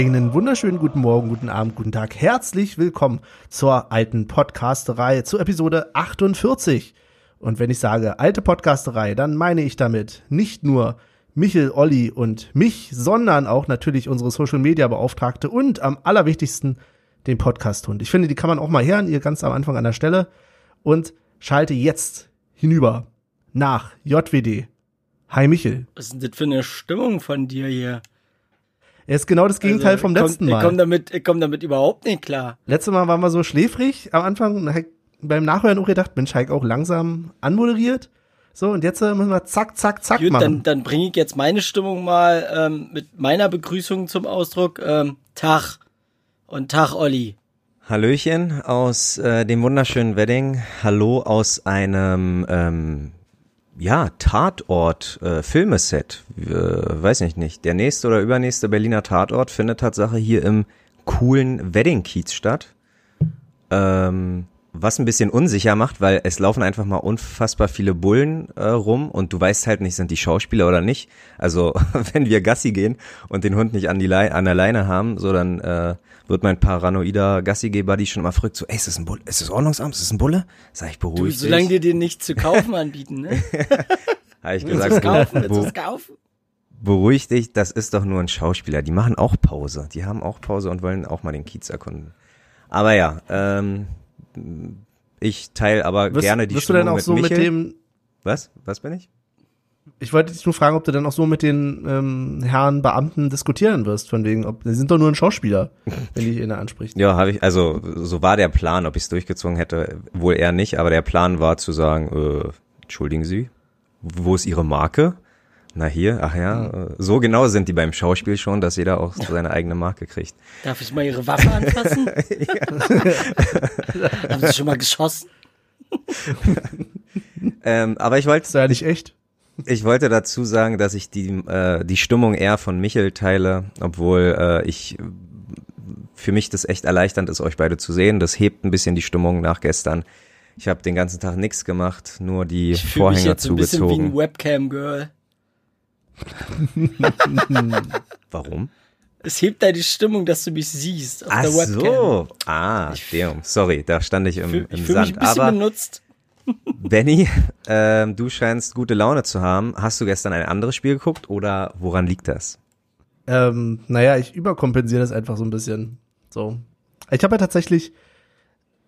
Einen wunderschönen guten Morgen, guten Abend, guten Tag. Herzlich willkommen zur alten Podcasterei, zur Episode 48. Und wenn ich sage alte Podcasterei, dann meine ich damit nicht nur Michel, Olli und mich, sondern auch natürlich unsere Social Media Beauftragte und am allerwichtigsten den Podcast-Hund. Ich finde, die kann man auch mal hören, ihr ganz am Anfang an der Stelle. Und schalte jetzt hinüber nach JWD. Hi Michel. Was ist denn das für eine Stimmung von dir hier? Er ist genau das Gegenteil also, vom letzten komm, Mal. Ich komme damit, ich komm damit überhaupt nicht klar. Letztes Mal waren wir so schläfrig am Anfang. Beim Nachhören auch gedacht, Mensch, Heik auch langsam anmoderiert. So, und jetzt äh, müssen wir zack, zack, zack Gut, machen. Dann, dann bringe ich jetzt meine Stimmung mal ähm, mit meiner Begrüßung zum Ausdruck. Ähm, Tag und Tag, Olli. Hallöchen aus äh, dem wunderschönen Wedding. Hallo aus einem ähm, ja, Tatort, äh, Filmeset, äh, weiß ich nicht, der nächste oder übernächste Berliner Tatort findet Tatsache hier im coolen Wedding-Kiez statt. Ähm, was ein bisschen unsicher macht, weil es laufen einfach mal unfassbar viele Bullen äh, rum und du weißt halt nicht, sind die Schauspieler oder nicht. Also wenn wir Gassi gehen und den Hund nicht an, die Le an der Leine haben, so dann äh, wird mein paranoider Gassi-Buddy schon mal verrückt, so, ey, ist das ein Bulle? Ist das Ordnungsamt? Ist das ein Bulle? Sag ich, beruhig du, Solange dir den nicht zu kaufen anbieten, ne? Habe ich gesagt, willst kaufen, willst kaufen? Beruhig dich, das ist doch nur ein Schauspieler. Die machen auch Pause. Die haben auch Pause und wollen auch mal den Kiez erkunden. Aber ja, ähm, ich teile aber wirst, gerne die wirst Stimmung du denn auch so Michel. mit dem Was? Was bin ich? Ich wollte dich nur fragen, ob du dann auch so mit den ähm, Herren Beamten diskutieren wirst, von wegen, ob sie sind doch nur ein Schauspieler, wenn die ihn anspricht. Ja, habe ich, also so war der Plan, ob ich es durchgezogen hätte, wohl eher nicht, aber der Plan war zu sagen, äh, entschuldigen Sie, wo ist Ihre Marke? Na hier, ach ja, hm. so genau sind die beim Schauspiel schon, dass jeder auch seine eigene Marke kriegt. Darf ich mal Ihre Waffe anfassen? Haben Sie schon mal geschossen? ähm, aber ich wollte. Ist ja nicht echt. Ich wollte dazu sagen, dass ich die, äh, die Stimmung eher von Michel teile, obwohl äh, ich für mich das echt erleichternd ist, euch beide zu sehen. Das hebt ein bisschen die Stimmung nach gestern. Ich habe den ganzen Tag nichts gemacht, nur die ich Vorhänger mich jetzt zugezogen. Ein bisschen wie ein Webcam-Girl. Warum? Es hebt deine Stimmung, dass du mich siehst auf Ach der Webcam. so. Ah, damn. Sorry, da stand ich im, im ich Sand. Mich ein bisschen Aber benutzt. Benny, äh, du scheinst gute Laune zu haben. Hast du gestern ein anderes Spiel geguckt oder woran liegt das? Ähm, naja, ich überkompensiere das einfach so ein bisschen. So. Ich habe ja tatsächlich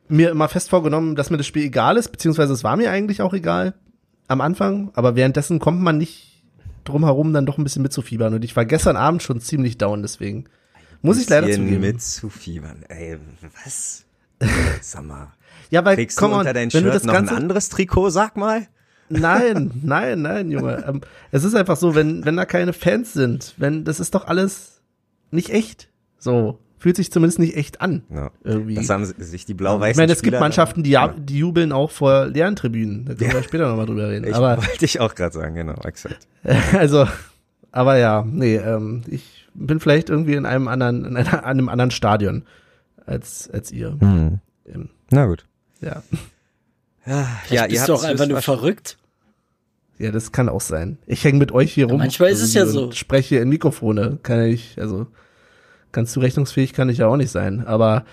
mir immer fest vorgenommen, dass mir das Spiel egal ist, beziehungsweise es war mir eigentlich auch egal am Anfang, aber währenddessen kommt man nicht drum herum, dann doch ein bisschen mitzufiebern. Und ich war gestern Abend schon ziemlich down, deswegen muss ich leider zugeben. Mitzufiebern, ey, was? Sag mal. Ja, weil, Kriegst komm, du unter dein Shirt noch Ganze, ein anderes Trikot, sag mal? Nein, nein, nein, Junge. Ähm, es ist einfach so, wenn, wenn da keine Fans sind, wenn, das ist doch alles nicht echt. So. Fühlt sich zumindest nicht echt an. Ja. Irgendwie. Das haben sich die blau-weißen Ich meine, es gibt Mannschaften, die, ja. die jubeln auch vor leeren Tribünen. Da können ja. wir später nochmal drüber reden. Ich aber, wollte ich auch gerade sagen, genau, exakt. Also, aber ja, nee, ähm, ich bin vielleicht irgendwie in einem anderen, in einer, einem anderen Stadion als, als ihr. Mhm. Na gut. Ja. Ja, ja ihr bist doch einfach nur verrückt. Ja, das kann auch sein. Ich hänge mit euch hier rum. manchmal ist es ja so. Spreche in Mikrofone. Kann ich, also ganz zurechnungsfähig kann ich ja auch nicht sein. Aber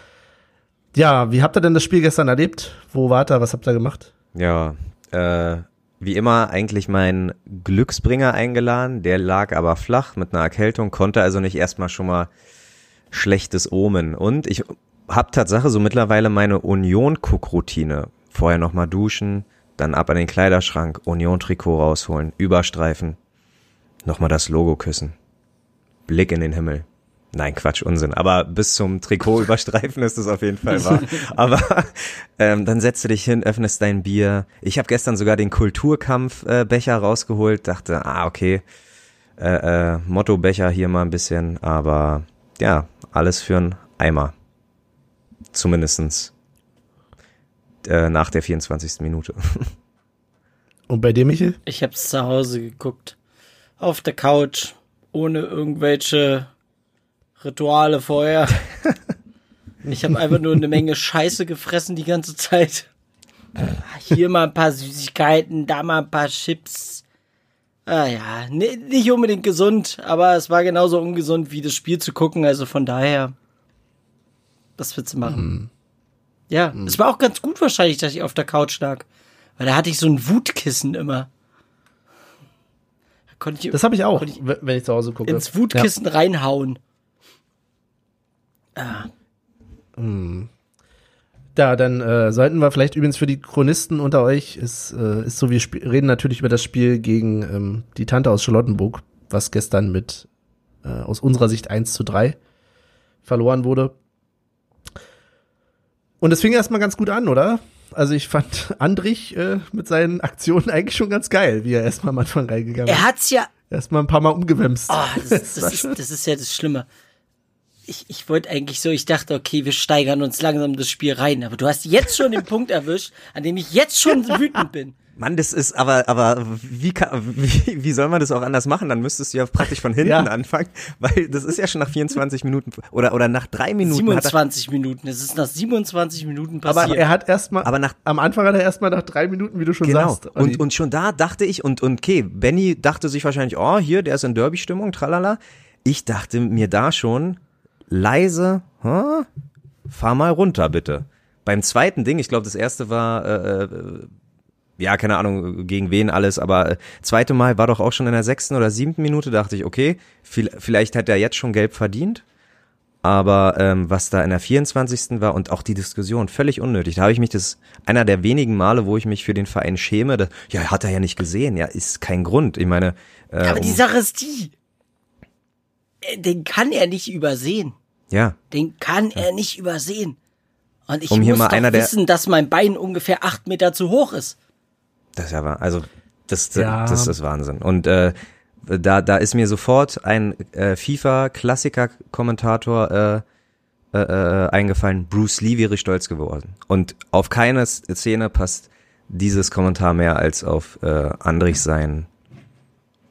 ja, wie habt ihr denn das Spiel gestern erlebt? Wo wart ihr? Was habt ihr gemacht? Ja, äh, wie immer eigentlich mein Glücksbringer eingeladen. Der lag aber flach mit einer Erkältung, konnte also nicht erstmal schon mal schlechtes Omen. Und ich hab Tatsache so mittlerweile meine Union-Cook-Routine. Vorher nochmal duschen, dann ab an den Kleiderschrank, Union-Trikot rausholen, Überstreifen, nochmal das Logo küssen. Blick in den Himmel. Nein, Quatsch, Unsinn. Aber bis zum Trikot überstreifen ist es auf jeden Fall wahr. Aber ähm, dann setzt du dich hin, öffnest dein Bier. Ich habe gestern sogar den Kulturkampfbecher äh, rausgeholt, dachte, ah, okay, äh, äh, Motto-Becher hier mal ein bisschen, aber ja, alles für einen Eimer. Zumindestens äh, nach der 24. Minute. Und bei dir, Michel? Ich hab's zu Hause geguckt. Auf der Couch, ohne irgendwelche Rituale vorher. Ich habe einfach nur eine Menge Scheiße gefressen die ganze Zeit. Hier mal ein paar Süßigkeiten, da mal ein paar Chips. Ah ja, nicht unbedingt gesund, aber es war genauso ungesund wie das Spiel zu gucken, also von daher, was willst du machen? Mhm. Ja, es war auch ganz gut wahrscheinlich, dass ich auf der Couch lag, weil da hatte ich so ein Wutkissen immer. Da konnte ich Das habe ich auch, ich wenn ich zu Hause gucke. ins Wutkissen reinhauen. Ah, Ja, dann äh, sollten wir vielleicht übrigens für die Chronisten unter euch, ist, äh, ist so, wir reden natürlich über das Spiel gegen ähm, die Tante aus Charlottenburg, was gestern mit äh, aus unserer Sicht 1 zu 3 verloren wurde. Und es fing erstmal ganz gut an, oder? Also ich fand Andrich äh, mit seinen Aktionen eigentlich schon ganz geil, wie er erstmal am Anfang reingegangen ist. Er hat's ja Erstmal ein paar Mal umgewemst. Oh, das, das, ist, das ist ja das Schlimme. Ich, ich wollte eigentlich so, ich dachte, okay, wir steigern uns langsam das Spiel rein, aber du hast jetzt schon den Punkt erwischt, an dem ich jetzt schon wütend bin. Mann, das ist aber, aber wie, kann, wie, wie soll man das auch anders machen? Dann müsstest du ja praktisch von hinten Ja. anfangen, weil das ist ja schon nach 24 Minuten oder, oder nach drei Minuten. Hat er, 27 Minuten, es ist nach 27 Minuten Aber passiert. er hat erstmal, Aber nach- am Anfang hat er erstmal nach drei Minuten, wie du schon genau. sagst. Olli. Und, und schon da dachte ich, und, und okay, Benny dachte sich wahrscheinlich, oh, hier, der ist in Derby-Stimmung, tralala. Ich dachte mir da schon, leise, huh? fahr mal runter, bitte. Beim zweiten Ding, ich glaube, das erste war, äh, äh, ja, keine Ahnung, gegen wen alles, aber äh, zweite Mal war doch auch schon in der sechsten oder siebten Minute, dachte ich, okay, viel, vielleicht hat er jetzt schon gelb verdient. Aber ähm, was da in der 24. war und auch die Diskussion, völlig unnötig. Da habe ich mich das, einer der wenigen Male, wo ich mich für den Verein schäme, da, ja, hat er ja nicht gesehen, ja, ist kein Grund. Ich meine, äh, aber die um, Sache ist die, äh, den kann er nicht übersehen. ja, Den kann er nicht übersehen. Und ich Um muss mal doch einer wissen, dass mein Bein ungefähr acht Meter zu hoch ist. Das ist ja wahr. Also das, Ja. das ist Wahnsinn. Und äh, da, da ist mir sofort ein äh, FIFA-Klassiker-Kommentator äh, äh, äh, eingefallen. Bruce Lee wäre stolz geworden. Und auf keine Szene passt dieses Kommentar mehr als auf äh, Andrich sein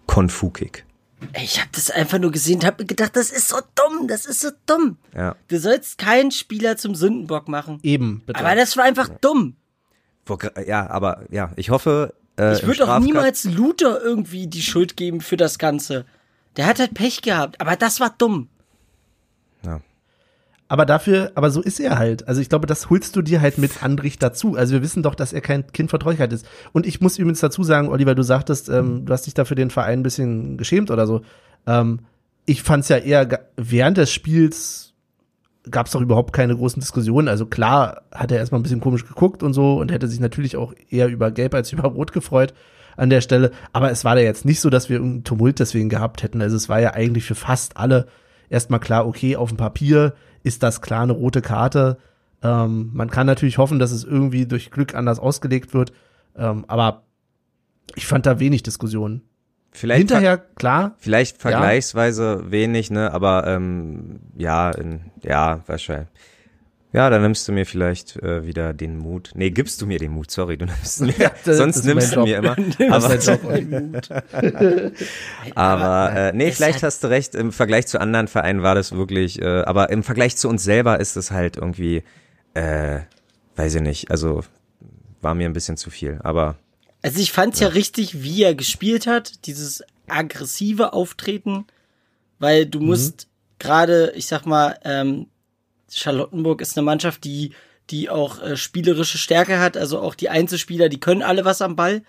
Konfu-Kick. Ey, Ich habe das einfach nur gesehen und habe mir gedacht, das ist so dumm, das ist so dumm. Ja. Du sollst keinen Spieler zum Sündenbock machen. Eben, bitte. Aber das war einfach dumm. Ja, aber ja, ich hoffe. Äh, Ich würde auch niemals Luther irgendwie die Schuld geben für das Ganze. Der hat halt Pech gehabt, aber das war dumm. Ja. Aber dafür, aber so ist er halt. Also ich glaube, das holst du dir halt mit Andrich dazu. Also wir wissen doch, dass er kein Kind von Treuigkeit ist. Und ich muss übrigens dazu sagen, Oliver, du sagtest, ähm, du hast dich da für den Verein ein bisschen geschämt oder so. Ähm, ich fand es ja eher während des Spiels gab es doch überhaupt keine großen Diskussionen. Also klar hat er erstmal ein bisschen komisch geguckt und so und hätte sich natürlich auch eher über Gelb als über Rot gefreut an der Stelle. Aber es war da jetzt nicht so, dass wir irgendeinen Tumult deswegen gehabt hätten. Also es war ja eigentlich für fast alle erstmal klar, okay, auf dem Papier ist das klar eine rote Karte. Ähm, man kann natürlich hoffen, dass es irgendwie durch Glück anders ausgelegt wird. Ähm, aber ich fand da wenig Diskussion. Vielleicht Hinterher, klar, Vielleicht vergleichsweise wenig, ne, aber ähm, ja, in, ja, wahrscheinlich. Ja, dann nimmst du mir vielleicht äh, wieder den Mut. Nee, gibst du mir den Mut, sorry, du nimmst mir. Ja, das- sonst das nimmst du mir immer. Aber, aber äh, nee, vielleicht hast du recht, im Vergleich zu anderen Vereinen war das wirklich, äh, aber im Vergleich zu uns selber ist es halt irgendwie, äh, weiß ich nicht, also war mir ein bisschen zu viel, aber Also ich fand's ja. richtig, wie er gespielt hat, dieses aggressive Auftreten, weil du musst gerade, ich sag mal, ähm, Charlottenburg ist eine Mannschaft, die die auch äh, spielerische Stärke hat, also auch die Einzelspieler, die können alle was am Ball.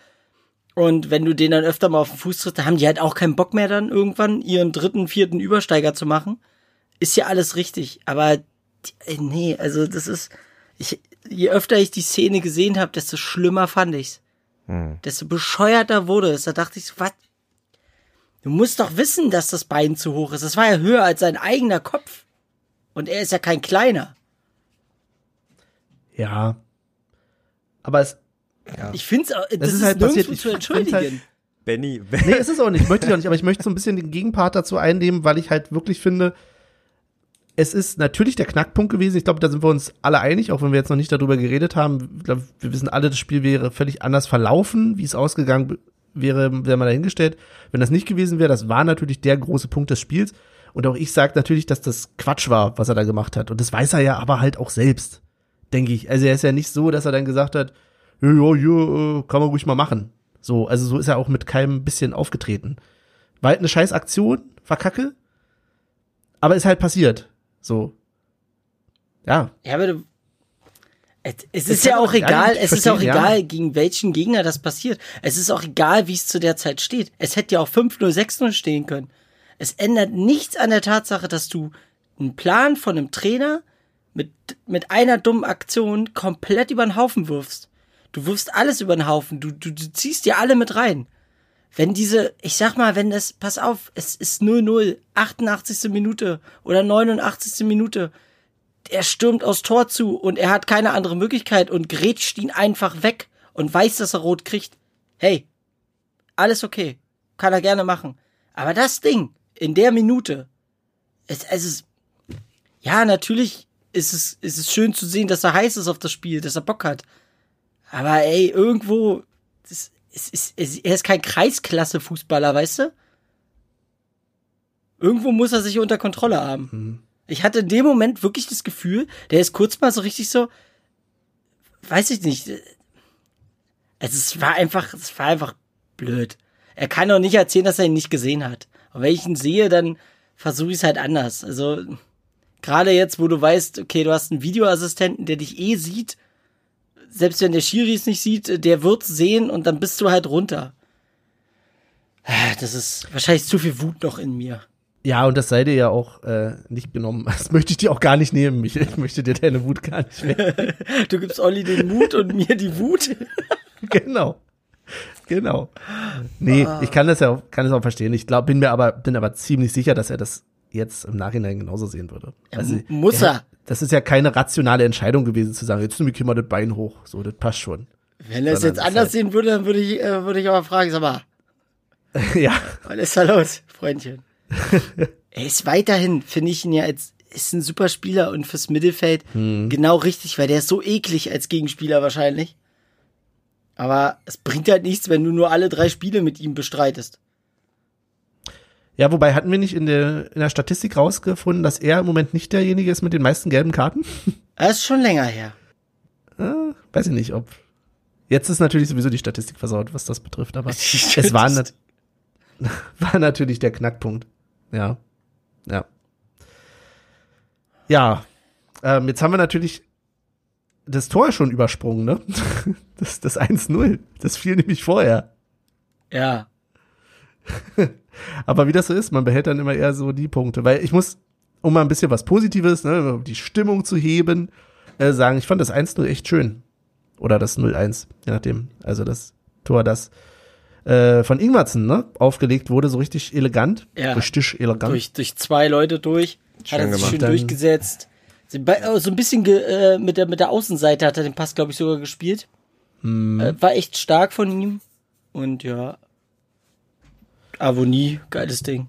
Und wenn du den dann öfter mal auf den Fuß trittst, dann haben die halt auch keinen Bock mehr dann irgendwann ihren dritten, vierten Übersteiger zu machen. Ist ja alles richtig, aber die, äh, nee, also das ist ich je öfter ich die Szene gesehen habe, desto schlimmer fand ich's desto bescheuerter wurde es. Da dachte ich so, was? Du musst doch wissen, dass das Bein zu hoch ist. Das war ja höher als sein eigener Kopf. Und er ist ja kein kleiner. ja. Aber es, Ich finde es, das, ist ist, halt nirgendwo passiert. Ich zu find's entschuldigen. halt- Benny, Nee, ist es auch nicht. Möchte ich auch nicht. Aber ich möchte so ein bisschen den Gegenpart dazu einnehmen, weil ich halt wirklich finde, es ist natürlich der Knackpunkt gewesen. Ich glaube, da sind wir uns alle einig, auch wenn wir jetzt noch nicht darüber geredet haben. Ich glaube, wir wissen alle, das Spiel wäre völlig anders verlaufen, wie es ausgegangen wäre, wäre man dahingestellt. Wenn das nicht gewesen wäre, das war natürlich der große Punkt des Spiels. Und auch ich sage natürlich, dass das Quatsch war, was er da gemacht hat. Und das weiß er ja aber halt auch selbst, denke ich. Also er ist ja nicht so, dass er dann gesagt hat, ja, ja, ja, äh, kann man ruhig mal machen. So, also so ist er auch mit keinem bisschen aufgetreten. War halt eine scheiß Aktion, war kacke, aber ist halt passiert. So. Ja. Ja, aber du, es, ist ja auch egal, es ist auch egal, gegen welchen Gegner das passiert. Es ist auch egal, wie es zu der Zeit steht. Es hätte ja auch 5-0, 6-0 stehen können. Es ändert nichts an der Tatsache, dass du einen Plan von einem Trainer mit, mit einer dummen Aktion komplett über den Haufen wirfst. Du wirfst alles über den Haufen. Du, du, du ziehst dir alle mit rein. Wenn diese, ich sag mal, wenn das, pass auf, es ist 0-0, 88. Minute oder 89. Minute, er stürmt aus Tor zu und er hat keine andere Möglichkeit und grätscht ihn einfach weg und weiß, dass er rot kriegt. Hey, alles okay. Kann er gerne machen. Aber das Ding, in der Minute, es, es ist, ja, natürlich ist es, ist es schön zu sehen, dass er heiß ist auf das Spiel, dass er Bock hat. Aber ey, irgendwo, das, es ist, es, er ist kein Kreisklasse-Fußballer, weißt du? Irgendwo muss er sich unter Kontrolle haben. Mhm. Ich hatte in dem Moment wirklich das Gefühl, der ist kurz mal so richtig so, weiß ich nicht. Also es war einfach, es war einfach blöd. Er kann doch nicht erzählen, dass er ihn nicht gesehen hat. Und wenn ich ihn sehe, dann versuche ich es halt anders. Also gerade jetzt, wo du weißt, okay, du hast einen Videoassistenten, der dich eh sieht, selbst wenn der Schiri es nicht sieht, der wird sehen und dann bist du halt runter. Das ist wahrscheinlich zu viel Wut noch in mir. Ja, und das sei dir ja auch äh, nicht genommen. Das möchte ich dir auch gar nicht nehmen, Michael. Ich möchte dir deine Wut gar nicht mehr. du gibst Olli den Mut und mir die Wut. genau. Genau. Nee, ah. ich kann das ja auch, kann das auch verstehen. Ich glaube, bin mir aber, bin aber ziemlich sicher, dass er das jetzt im Nachhinein genauso sehen würde. Also, muss er. Das ist ja keine rationale Entscheidung gewesen zu sagen, jetzt nehme ich mal das Bein hoch. So, das passt schon. Wenn er es jetzt anders halt sehen würde, dann würde ich, äh, würde ich aber fragen, sag mal. ja. Was ist da los, Freundchen? er ist weiterhin, finde ich ihn ja als, ist ein super Spieler und fürs Mittelfeld hm. genau richtig, weil der ist so eklig als Gegenspieler wahrscheinlich. Aber es bringt halt nichts, wenn du nur alle drei Spiele mit ihm bestreitest. Ja, wobei hatten wir nicht in der, in der Statistik rausgefunden, dass er im Moment nicht derjenige ist mit den meisten gelben Karten? Das ist schon länger her. Äh, weiß ich nicht, ob. Jetzt ist natürlich sowieso die Statistik versaut, was das betrifft, aber es war, nat war natürlich der Knackpunkt. Ja. Ja. Ja. Ähm, jetzt haben wir natürlich das Tor schon übersprungen, ne? Das, das 1-0. Das fiel nämlich vorher. Ja. Aber wie das so ist, man behält dann immer eher so die Punkte. Weil ich muss, um mal ein bisschen was Positives, ne, die Stimmung zu heben, äh, sagen, ich fand das 1-0 echt schön. Oder das 0-1, je nachdem. Also das Tor, das äh, von Ingwertsen ne, aufgelegt wurde, so richtig elegant. Ja. Richtig elegant. Durch, durch zwei Leute durch. Schön hat er sich schön durchgesetzt. Oh, so ein bisschen äh, mit, der, mit der Außenseite hat er den Pass, glaube ich, sogar gespielt. Hm. Äh, war echt stark von ihm. Und ja. Avonie, geiles Ding.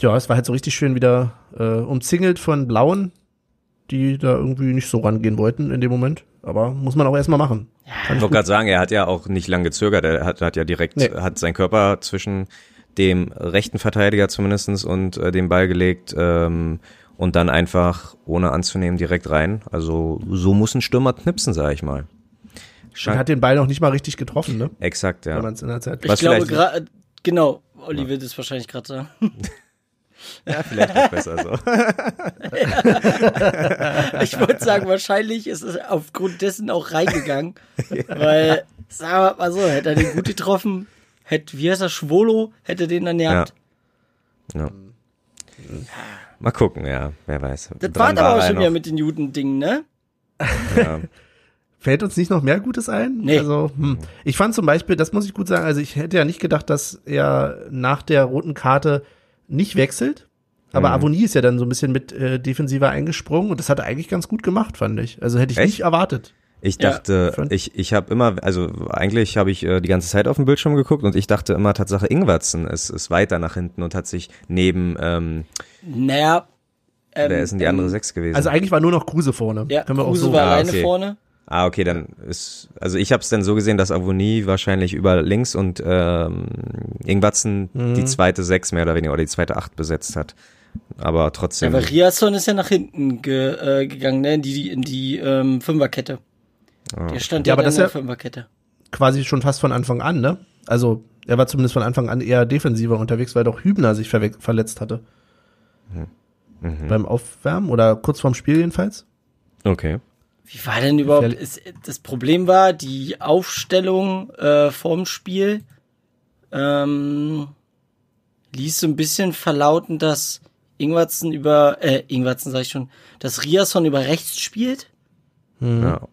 Ja, es war halt so richtig schön wieder äh, umzingelt von Blauen, die da irgendwie nicht so rangehen wollten in dem Moment. Aber muss man auch erstmal machen. Ja, ich wollte gerade sagen, er hat ja auch nicht lange gezögert. Er hat, hat ja direkt, nee. hat seinen Körper zwischen dem rechten Verteidiger zumindestens und äh, dem Ball gelegt. Ähm, und dann einfach, ohne anzunehmen, direkt rein. Also so muss ein Stürmer knipsen, sag ich mal. Schein hat den Ball noch nicht mal richtig getroffen, ne? Exakt, ja. in der Zeit ich glaube, gerade, genau, Olli ja. will das wahrscheinlich gerade sagen. Ja, vielleicht auch besser so. ich wollte sagen, wahrscheinlich ist es aufgrund dessen auch reingegangen. ja. Weil, sagen wir mal so, hätte er den gut getroffen, hätte, wie heißt er, Schwolo, hätte den dann gehabt. Ja. ja. Mal gucken, ja, wer weiß. Das war aber auch schon wieder mit den Juden-Dingen, ne? Ja. Fällt uns nicht noch mehr Gutes ein? Nee. Also, hm. Ich fand zum Beispiel, das muss ich gut sagen, also ich hätte ja nicht gedacht, dass er nach der roten Karte nicht wechselt. Aber mhm. Avonie ist ja dann so ein bisschen mit äh, defensiver eingesprungen und das hat er eigentlich ganz gut gemacht, fand ich. Also hätte ich Echt? nicht erwartet. Ich dachte, ja. ich, ich habe immer, also eigentlich habe ich äh, die ganze Zeit auf dem Bildschirm geguckt und ich dachte immer, Tatsache Ingwertsen ist, ist weiter nach hinten und hat sich neben, ähm, naja, ähm, wer ist denn die andere ähm, Sechs gewesen? Also eigentlich war nur noch Kruse vorne. Ja, Können wir Kruse auch so war alleine ah, okay. vorne. Ah, okay, dann ist, also ich habe es dann so gesehen, dass Avonie wahrscheinlich über links und ähm, Ingwatzen mhm. die zweite Sechs mehr oder weniger oder die zweite Acht besetzt hat. Aber trotzdem. Aber Riasson ist ja nach hinten ge, äh, gegangen, ne? In die, in die ähm, Fünferkette. Der stand ja, ja aber das in der Fünferkette. quasi schon fast von Anfang an, ne? Also er war zumindest von Anfang an eher defensiver unterwegs, weil doch Hübner sich ver verletzt hatte. Mhm. Beim Aufwärmen oder kurz vorm Spiel jedenfalls. Okay. Wie war denn überhaupt? Ist, das Problem war die Aufstellung äh, vorm Spiel. Ähm, ließ so ein bisschen verlauten, dass Ingwertsen über, äh, Ingwertsen sag ich schon, dass Riasson über rechts spielt. Mhm. Ja.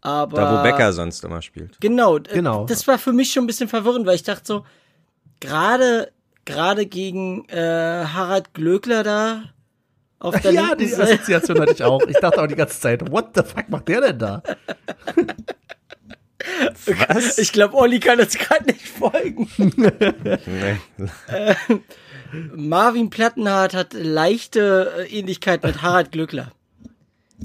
Aber. Da, wo Becker sonst immer spielt. Genau, Genau. Das war für mich schon ein bisschen verwirrend, weil ich dachte so, gerade, gerade gegen äh, Harald Glöckler da auf der ja, die Seite. Assoziation hatte ich auch. Ich dachte auch die ganze Zeit, what the fuck macht der denn da? Was? Ich glaube, Olli kann uns gerade nicht folgen. Nee. Marvin Plattenhardt hat leichte äh, Ähnlichkeit mit Harald Glöckler.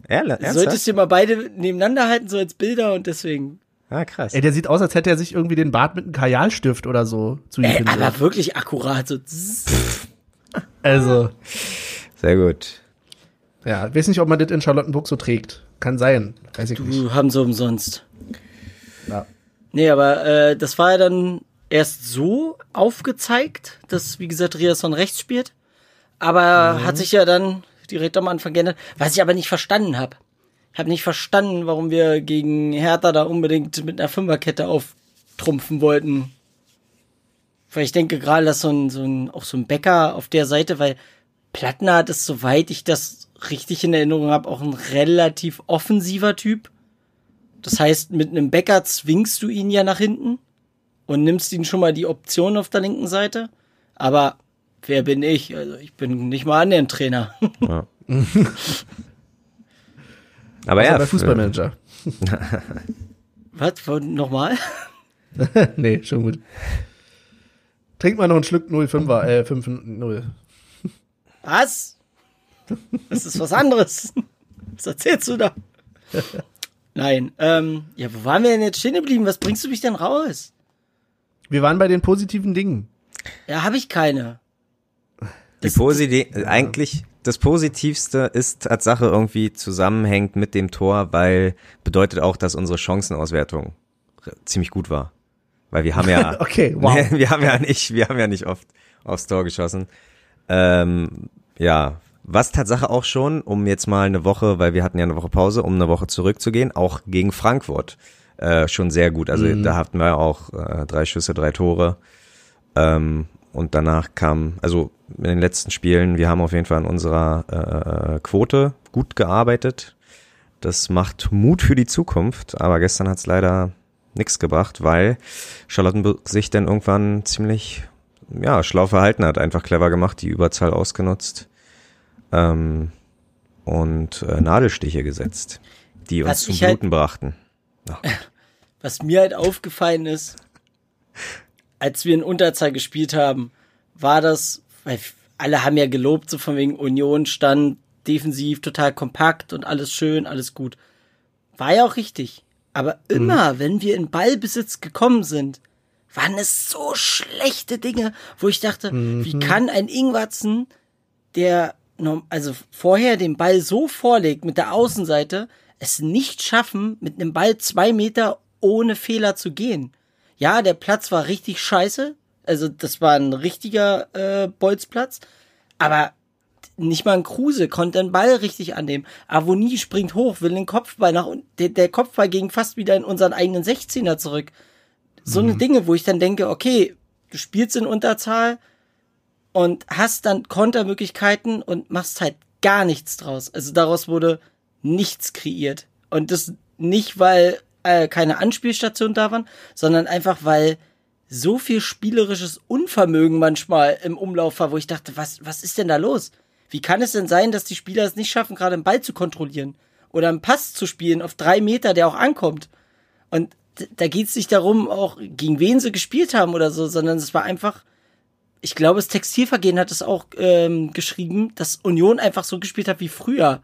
Ehrlich? Du solltest dir mal beide nebeneinander halten, so als Bilder und deswegen. Ah, krass. Ey, der sieht aus, als hätte er sich irgendwie den Bart mit einem Kajalstift oder so zu ihm Ey, aber wirklich akkurat. So. zzz. Also, Sehr gut. ja, weiß nicht, ob man das in Charlottenburg so trägt. Kann sein. Weiß ich nicht. Du haben so umsonst. Ja. Nee, aber äh, das war ja dann erst so aufgezeigt, dass, wie gesagt, Riasson rechts spielt. Aber hat sich ja dann direkt am Anfang geändert. Was ich aber nicht verstanden habe. Ich habe nicht verstanden, warum wir gegen Hertha da unbedingt mit einer Fünferkette auftrumpfen wollten. Weil ich denke gerade, dass so ein, so ein, auch so ein Bäcker auf der Seite, weil Plattner ist, soweit ich das richtig in Erinnerung habe, auch ein relativ offensiver Typ. Das heißt, mit einem Bäcker zwingst du ihn ja nach hinten und nimmst ihn schon mal die Option auf der linken Seite. Aber wer bin ich? Also ich bin nicht mal annähernd Trainer. Ja. Aber Also ja, Fußballmanager. Was? Nochmal? nee, schon gut. Trink mal noch einen Schluck 05er, äh, 5-0. Was? Das ist was anderes. Was erzählst du da? Nein, ähm, ja, wo waren wir denn jetzt stehen geblieben? Was bringst du mich denn raus? Wir waren bei den positiven Dingen. Ja, habe ich keine. Die Posi eigentlich das Positivste ist Tatsache irgendwie zusammenhängt mit dem Tor, weil bedeutet auch, dass unsere Chancenauswertung ziemlich gut war. Weil wir haben ja, Okay, wow. wir haben ja nicht, wir haben ja nicht oft aufs Tor geschossen. Ähm, ja, was Tatsache auch schon, um jetzt mal eine Woche, weil wir hatten ja eine Woche Pause, um eine Woche zurückzugehen, auch gegen Frankfurt äh, schon sehr gut. Also da hatten wir auch äh, drei Schüsse, drei Tore. Ähm, und danach kam, also in den letzten Spielen, wir haben auf jeden Fall an unserer äh, Quote gut gearbeitet. Das macht Mut für die Zukunft, aber gestern hat es leider nichts gebracht, weil Charlottenburg sich dann irgendwann ziemlich ja, schlau verhalten hat, einfach clever gemacht, die Überzahl ausgenutzt ähm, und äh, Nadelstiche gesetzt, die uns zum halt- Bluten brachten. Was mir halt aufgefallen ist, als wir in Unterzahl gespielt haben, war das, weil alle haben ja gelobt, so von wegen Union stand defensiv total kompakt und alles schön, alles gut. War ja auch richtig. Aber immer, wenn wir in Ballbesitz gekommen sind, waren es so schlechte Dinge, wo ich dachte, wie kann ein Ingwatzen, der also vorher den Ball so vorlegt mit der Außenseite, es nicht schaffen, mit einem Ball zwei Meter ohne Fehler zu gehen. Ja, der Platz war richtig scheiße. Also das war ein richtiger äh, Bolzplatz. Aber nicht mal ein Kruse konnte den Ball richtig annehmen. Avoni springt hoch, will den Kopfball nach unten. Der, der Kopfball ging fast wieder in unseren eigenen 16er zurück. So eine Dinge, wo ich dann denke, okay, du spielst in Unterzahl und hast dann Kontermöglichkeiten und machst halt gar nichts draus. Also daraus wurde nichts kreiert. Und das nicht, weil äh, keine Anspielstationen da waren, sondern einfach, weil so viel spielerisches Unvermögen manchmal im Umlauf war, wo ich dachte, was, was ist denn da los? Wie kann es denn sein, dass die Spieler es nicht schaffen, gerade einen Ball zu kontrollieren oder einen Pass zu spielen auf drei Meter, der auch ankommt? Und da geht es nicht darum, auch gegen wen sie gespielt haben oder so, sondern es war einfach, ich glaube, das Textilvergehen hat es auch ähm, geschrieben, dass Union einfach so gespielt hat wie früher.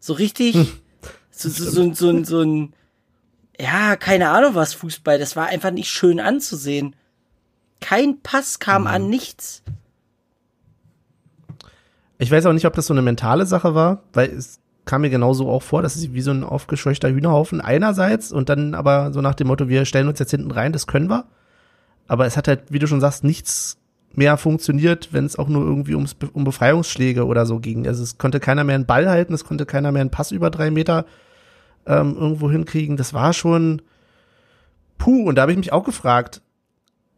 So richtig, so, so, so, so, ein- so ein, ja, keine Ahnung was Fußball, das war einfach nicht schön anzusehen. Kein Pass kam an nichts. Ich weiß auch nicht, ob das so eine mentale Sache war, weil es kam mir genauso auch vor, das ist wie so ein aufgescheuchter Hühnerhaufen einerseits und dann aber so nach dem Motto, wir stellen uns jetzt hinten rein, das können wir. Aber es hat halt, wie du schon sagst, nichts mehr funktioniert, wenn es auch nur irgendwie ums, um Befreiungsschläge oder so ging. Also es konnte keiner mehr einen Ball halten, es konnte keiner mehr einen Pass über drei Meter ähm, irgendwo hinkriegen. Das war schon puh. Und da habe ich mich auch gefragt,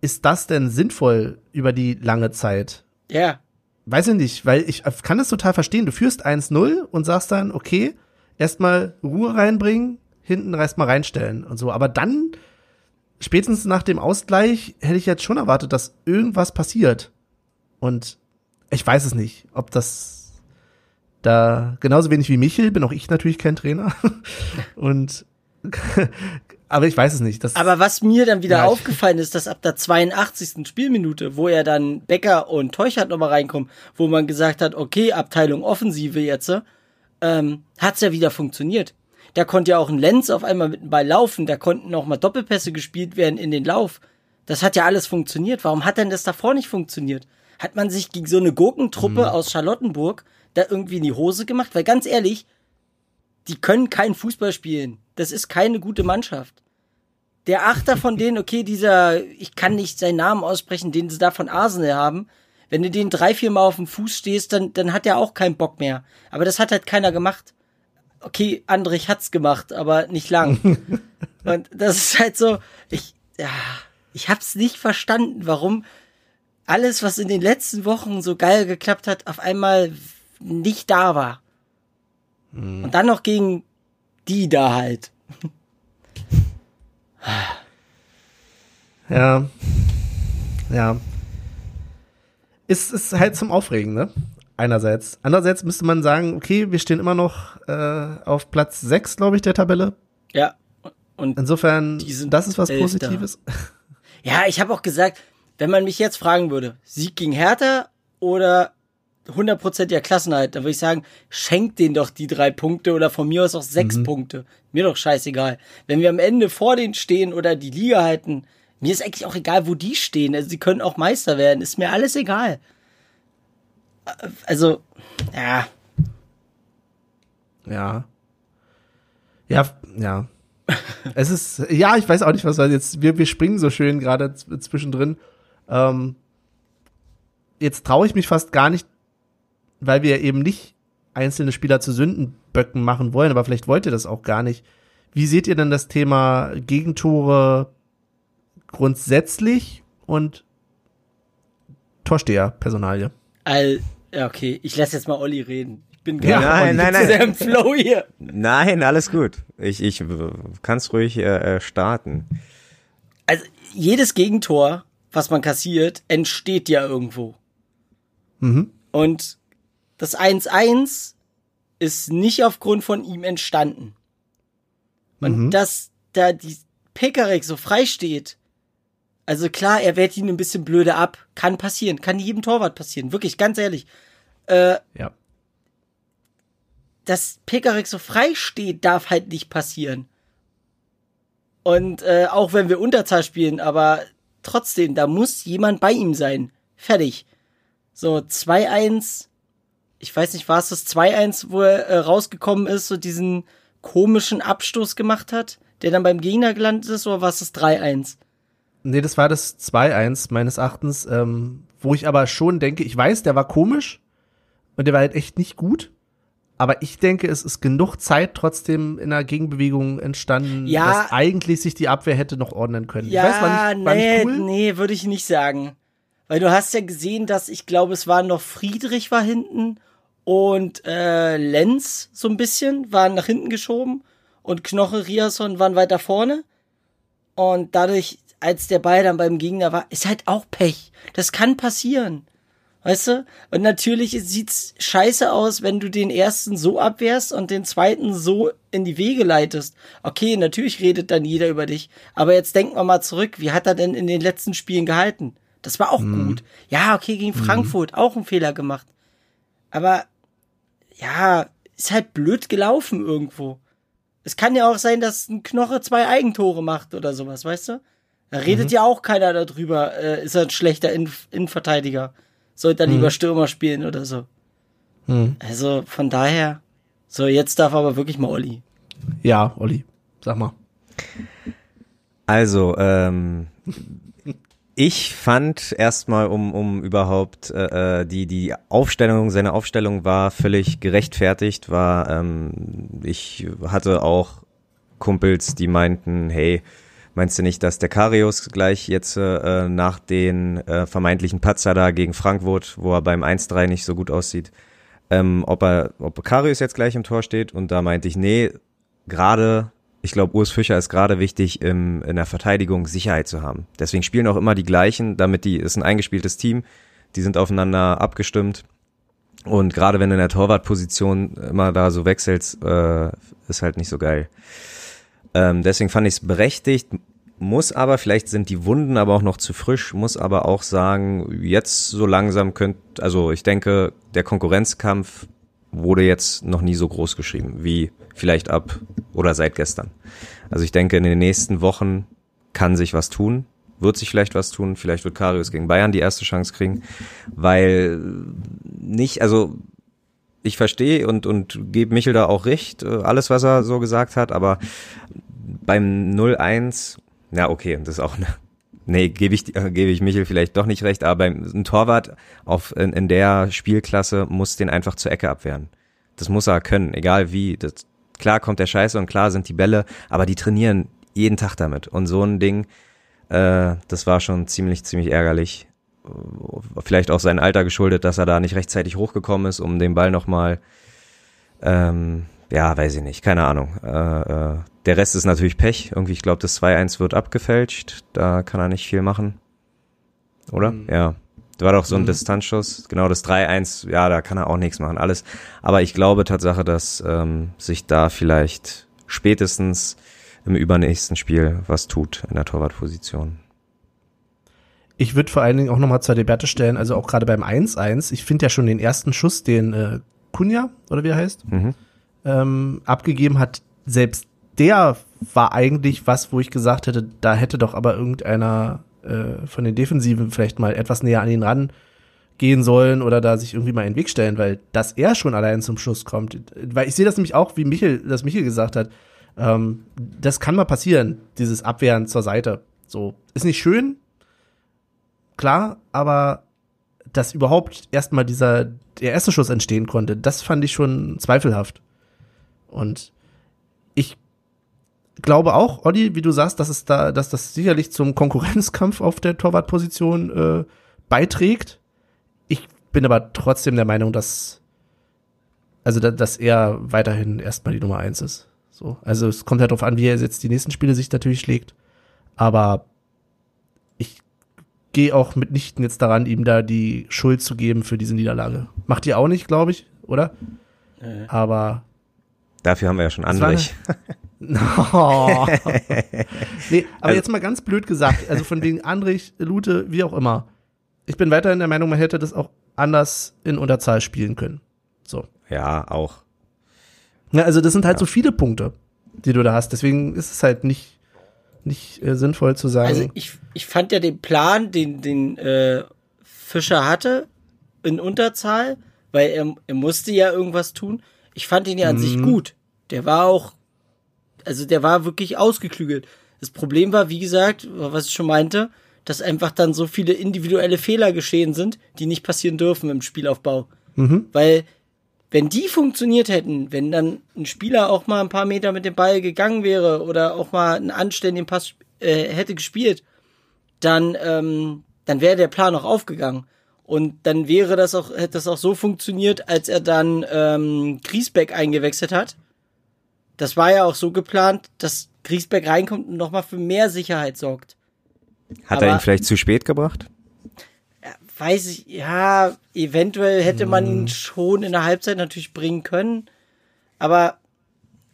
ist das denn sinnvoll über die lange Zeit? Ja. Weiß ich nicht, weil ich kann das total verstehen. Du führst 1-0 und sagst dann, okay, erstmal Ruhe reinbringen, hinten erstmal reinstellen und so. Aber dann, spätestens nach dem Ausgleich, hätte ich jetzt schon erwartet, dass irgendwas passiert. Und ich weiß es nicht, ob das da genauso wenig wie Michel, bin auch ich natürlich kein Trainer. und aber ich weiß es nicht. Das aber was mir dann wieder ja, aufgefallen ist, dass ab der 82. Spielminute, wo er dann Becker und Teuchert nochmal reinkommen, wo man gesagt hat, okay, Abteilung Offensive jetzt, ähm, hat's ja wieder funktioniert. Da konnte ja auch ein Lenz auf einmal mit dem Ball laufen, da konnten auch mal Doppelpässe gespielt werden in den Lauf. Das hat ja alles funktioniert. Warum hat denn das davor nicht funktioniert? Hat man sich gegen so eine Gurkentruppe mhm. aus Charlottenburg da irgendwie in die Hose gemacht? Weil ganz ehrlich, die können kein Fußball spielen. Das ist keine gute Mannschaft. Der Achter von denen, okay, dieser, ich kann nicht seinen Namen aussprechen, den sie da von Arsenal haben. Wenn du den drei, vier Mal auf dem Fuß stehst, dann, dann hat er auch keinen Bock mehr. Aber das hat halt keiner gemacht. Okay, Andrich hat's gemacht, aber nicht lang. Und das ist halt so, ich, ja, ich hab's nicht verstanden, warum alles, was in den letzten Wochen so geil geklappt hat, auf einmal nicht da war. Mhm. Und dann noch gegen die da halt. Ja. Ja. Ist, ist halt zum Aufregen, ne? Einerseits. Andererseits müsste man sagen, okay, wir stehen immer noch äh, auf Platz 6, glaube ich, der Tabelle. Ja. Und insofern, das ist was Positives. Ja, ich habe auch gesagt, wenn man mich jetzt fragen würde, Sieg gegen Hertha oder hundertprozentiger Klassenheit, da würde ich sagen, schenkt denen doch die drei Punkte oder von mir aus auch sechs mhm. Punkte. Mir doch scheißegal. Wenn wir am Ende vor denen stehen oder die Liga halten, mir ist eigentlich auch egal, wo die stehen. Also sie können auch Meister werden, ist mir alles egal. Also, ja. Ja. Ja, ja. es ist, ja, ich weiß auch nicht, was wir jetzt, wir, wir springen so schön gerade zwischendrin. Ähm, jetzt traue ich mich fast gar nicht weil wir eben nicht einzelne Spieler zu Sündenböcken machen wollen, aber vielleicht wollt ihr das auch gar nicht. Wie seht ihr denn das Thema Gegentore grundsätzlich und Torsteher-Personalie? All, ja, okay, ich lasse jetzt mal Olli reden. Ich bin gerade ja, nein, nein, nein. sehr im Flow hier. Nein, alles gut. Ich, ich kann's ruhig äh, äh, starten. Also jedes Gegentor, was man kassiert, entsteht ja irgendwo. Mhm. Und das 1-1 ist nicht aufgrund von ihm entstanden. Und mhm. dass da die Pekarek so frei steht, also klar, er wehrt ihn ein bisschen blöde ab, kann passieren, kann jedem Torwart passieren, wirklich, ganz ehrlich. Äh, ja. Dass Pekarek so frei steht, darf halt nicht passieren. Und äh, auch wenn wir Unterzahl spielen, aber trotzdem, da muss jemand bei ihm sein. Fertig. So, 2-1 ich weiß nicht, war es das 2-1, wo er äh, rausgekommen ist, so diesen komischen Abstoß gemacht hat, der dann beim Gegner gelandet ist, oder war es das 3-1? Nee, das war das 2-1 meines Erachtens, ähm, wo ich aber schon denke, ich weiß, der war komisch und der war halt echt nicht gut. Aber ich denke, es ist genug Zeit trotzdem in der Gegenbewegung entstanden, ja, dass eigentlich sich die Abwehr hätte noch ordnen können. Ja, ich weiß, war nicht, war nee, nicht cool. nee, würde ich nicht sagen. Weil du hast ja gesehen, dass ich glaube, es war noch Friedrich war hinten und äh, Lenz so ein bisschen waren nach hinten geschoben und Knoche Riasson waren weiter vorne. Und dadurch, als der Ball dann beim Gegner war, ist halt auch Pech. Das kann passieren. Weißt du? Und natürlich sieht's scheiße aus, wenn du den ersten so abwehrst und den zweiten so in die Wege leitest. Okay, natürlich redet dann jeder über dich. Aber jetzt denken wir mal zurück. Wie hat er denn in den letzten Spielen gehalten? Das war auch mhm. gut. Ja, okay, gegen mhm. Frankfurt auch einen Fehler gemacht. Aber ja, ist halt blöd gelaufen irgendwo. Es kann ja auch sein, dass ein Knoche zwei Eigentore macht oder sowas, weißt du? Da redet mhm. ja auch keiner darüber, äh, ist er ein schlechter Innenverteidiger. Sollte er mhm. lieber Stürmer spielen oder so. Mhm. Also von daher, So, jetzt darf aber wirklich mal Olli. Ja, Olli, sag mal. Also, ähm, ich fand erstmal, um, um überhaupt äh, äh, die, die Aufstellung, seine Aufstellung war völlig gerechtfertigt, war, ähm, ich hatte auch Kumpels, die meinten, hey, meinst du nicht, dass der Karius gleich jetzt äh, nach den äh, vermeintlichen Patzer da gegen Frankfurt, wo er beim 1-3 nicht so gut aussieht, ähm, ob er, ob Karius jetzt gleich im Tor steht? Und da meinte ich, nee, gerade ich glaube, Urs Fischer ist gerade wichtig, im, in der Verteidigung Sicherheit zu haben. Deswegen spielen auch immer die gleichen, damit die, ist ein eingespieltes Team, die sind aufeinander abgestimmt. Und gerade wenn du in der Torwartposition immer da so wechselst, äh, ist halt nicht so geil. Ähm, deswegen fand ich es berechtigt, muss aber, vielleicht sind die Wunden aber auch noch zu frisch, muss aber auch sagen, jetzt so langsam könnt, also ich denke, der Konkurrenzkampf wurde jetzt noch nie so groß geschrieben wie vielleicht ab oder seit gestern. Also ich denke, in den nächsten Wochen kann sich was tun, wird sich vielleicht was tun, vielleicht wird Karius gegen Bayern die erste Chance kriegen, weil nicht, also ich verstehe und, und gebe Michel da auch recht, äh, alles, was er so gesagt hat, aber beim 0-1, ja, okay, das ist auch eine, nee, gebe ich, äh, gebe ich Michel vielleicht doch nicht recht, aber ein Torwart auf, in, in der Spielklasse muss den einfach zur Ecke abwehren. Das muss er können, egal wie. Das, klar kommt der Scheiße und klar sind die Bälle, aber die trainieren jeden Tag damit. Und so ein Ding, äh, das war schon ziemlich, ziemlich ärgerlich. Vielleicht auch sein Alter geschuldet, dass er da nicht rechtzeitig hochgekommen ist, um den Ball nochmal, ähm, ja, weiß ich nicht, keine Ahnung. Äh, äh, der Rest ist natürlich Pech. Irgendwie, ich glaube, das 2-1 wird abgefälscht. Da kann er nicht viel machen. Oder? Mhm. Ja. Das war doch so ein mhm. Distanzschuss. Genau, das 3-1, ja, da kann er auch nichts machen. Alles. Aber ich glaube Tatsache, dass ähm, sich da vielleicht spätestens im übernächsten Spiel was tut in der Torwartposition. Ich würde vor allen Dingen auch nochmal zur Debatte stellen, also auch gerade beim 1-1, ich finde ja schon den ersten Schuss, den äh, Kunja, oder wie er heißt, mhm. ähm, abgegeben hat, selbst der war eigentlich was, wo ich gesagt hätte, da hätte doch aber irgendeiner äh, von den Defensiven vielleicht mal etwas näher an ihn ran gehen sollen oder da sich irgendwie mal in den Weg stellen, weil dass er schon allein zum Schuss kommt, weil ich sehe das nämlich auch, wie Michel, das Michel gesagt hat, ähm, das kann mal passieren, dieses Abwehren zur Seite. So, ist nicht schön, klar, aber dass überhaupt erstmal dieser, der erste Schuss entstehen konnte, das fand ich schon zweifelhaft. Und ich glaube auch, Olli, wie du sagst, dass es da, dass das sicherlich zum Konkurrenzkampf auf der Torwartposition äh, beiträgt. Ich bin aber trotzdem der Meinung, dass also da, dass er weiterhin erstmal die Nummer eins ist. So, also es kommt halt darauf an, wie er jetzt die nächsten Spiele sich natürlich schlägt. Aber ich gehe auch mitnichten jetzt daran, ihm da die Schuld zu geben für diese Niederlage. Macht ihr auch nicht, glaube ich, oder? Äh. Aber dafür haben wir ja schon Andrich. Oh. nee, aber also, jetzt mal ganz blöd gesagt, also von wegen Andrich, Lute, wie auch immer. Ich bin weiterhin der Meinung, man hätte das auch anders in Unterzahl spielen können. So. Ja, auch. Ja, also das sind halt ja. so viele Punkte, die du da hast. Deswegen ist es halt nicht, nicht äh, sinnvoll zu sagen. Also ich, ich fand ja den Plan, den, den äh, Fischer hatte, in Unterzahl, weil er, er musste ja irgendwas tun. Ich fand ihn ja an mhm. sich gut. Der war auch also der war wirklich ausgeklügelt. Das Problem war, wie gesagt, was ich schon meinte, dass einfach dann so viele individuelle Fehler geschehen sind, die nicht passieren dürfen im Spielaufbau. Mhm. Weil, wenn die funktioniert hätten, wenn dann ein Spieler auch mal ein paar Meter mit dem Ball gegangen wäre oder auch mal einen anständigen Pass äh, hätte gespielt, dann, ähm, dann wäre der Plan auch aufgegangen. Und dann wäre das auch, hätte das auch so funktioniert, als er dann ähm, Griesbeck eingewechselt hat das war ja auch so geplant, dass Griesbeck reinkommt und nochmal für mehr Sicherheit sorgt. Hat Aber, er ihn vielleicht zu spät gebracht? Weiß ich, ja, eventuell hätte man ihn hm. schon in der Halbzeit natürlich bringen können. Aber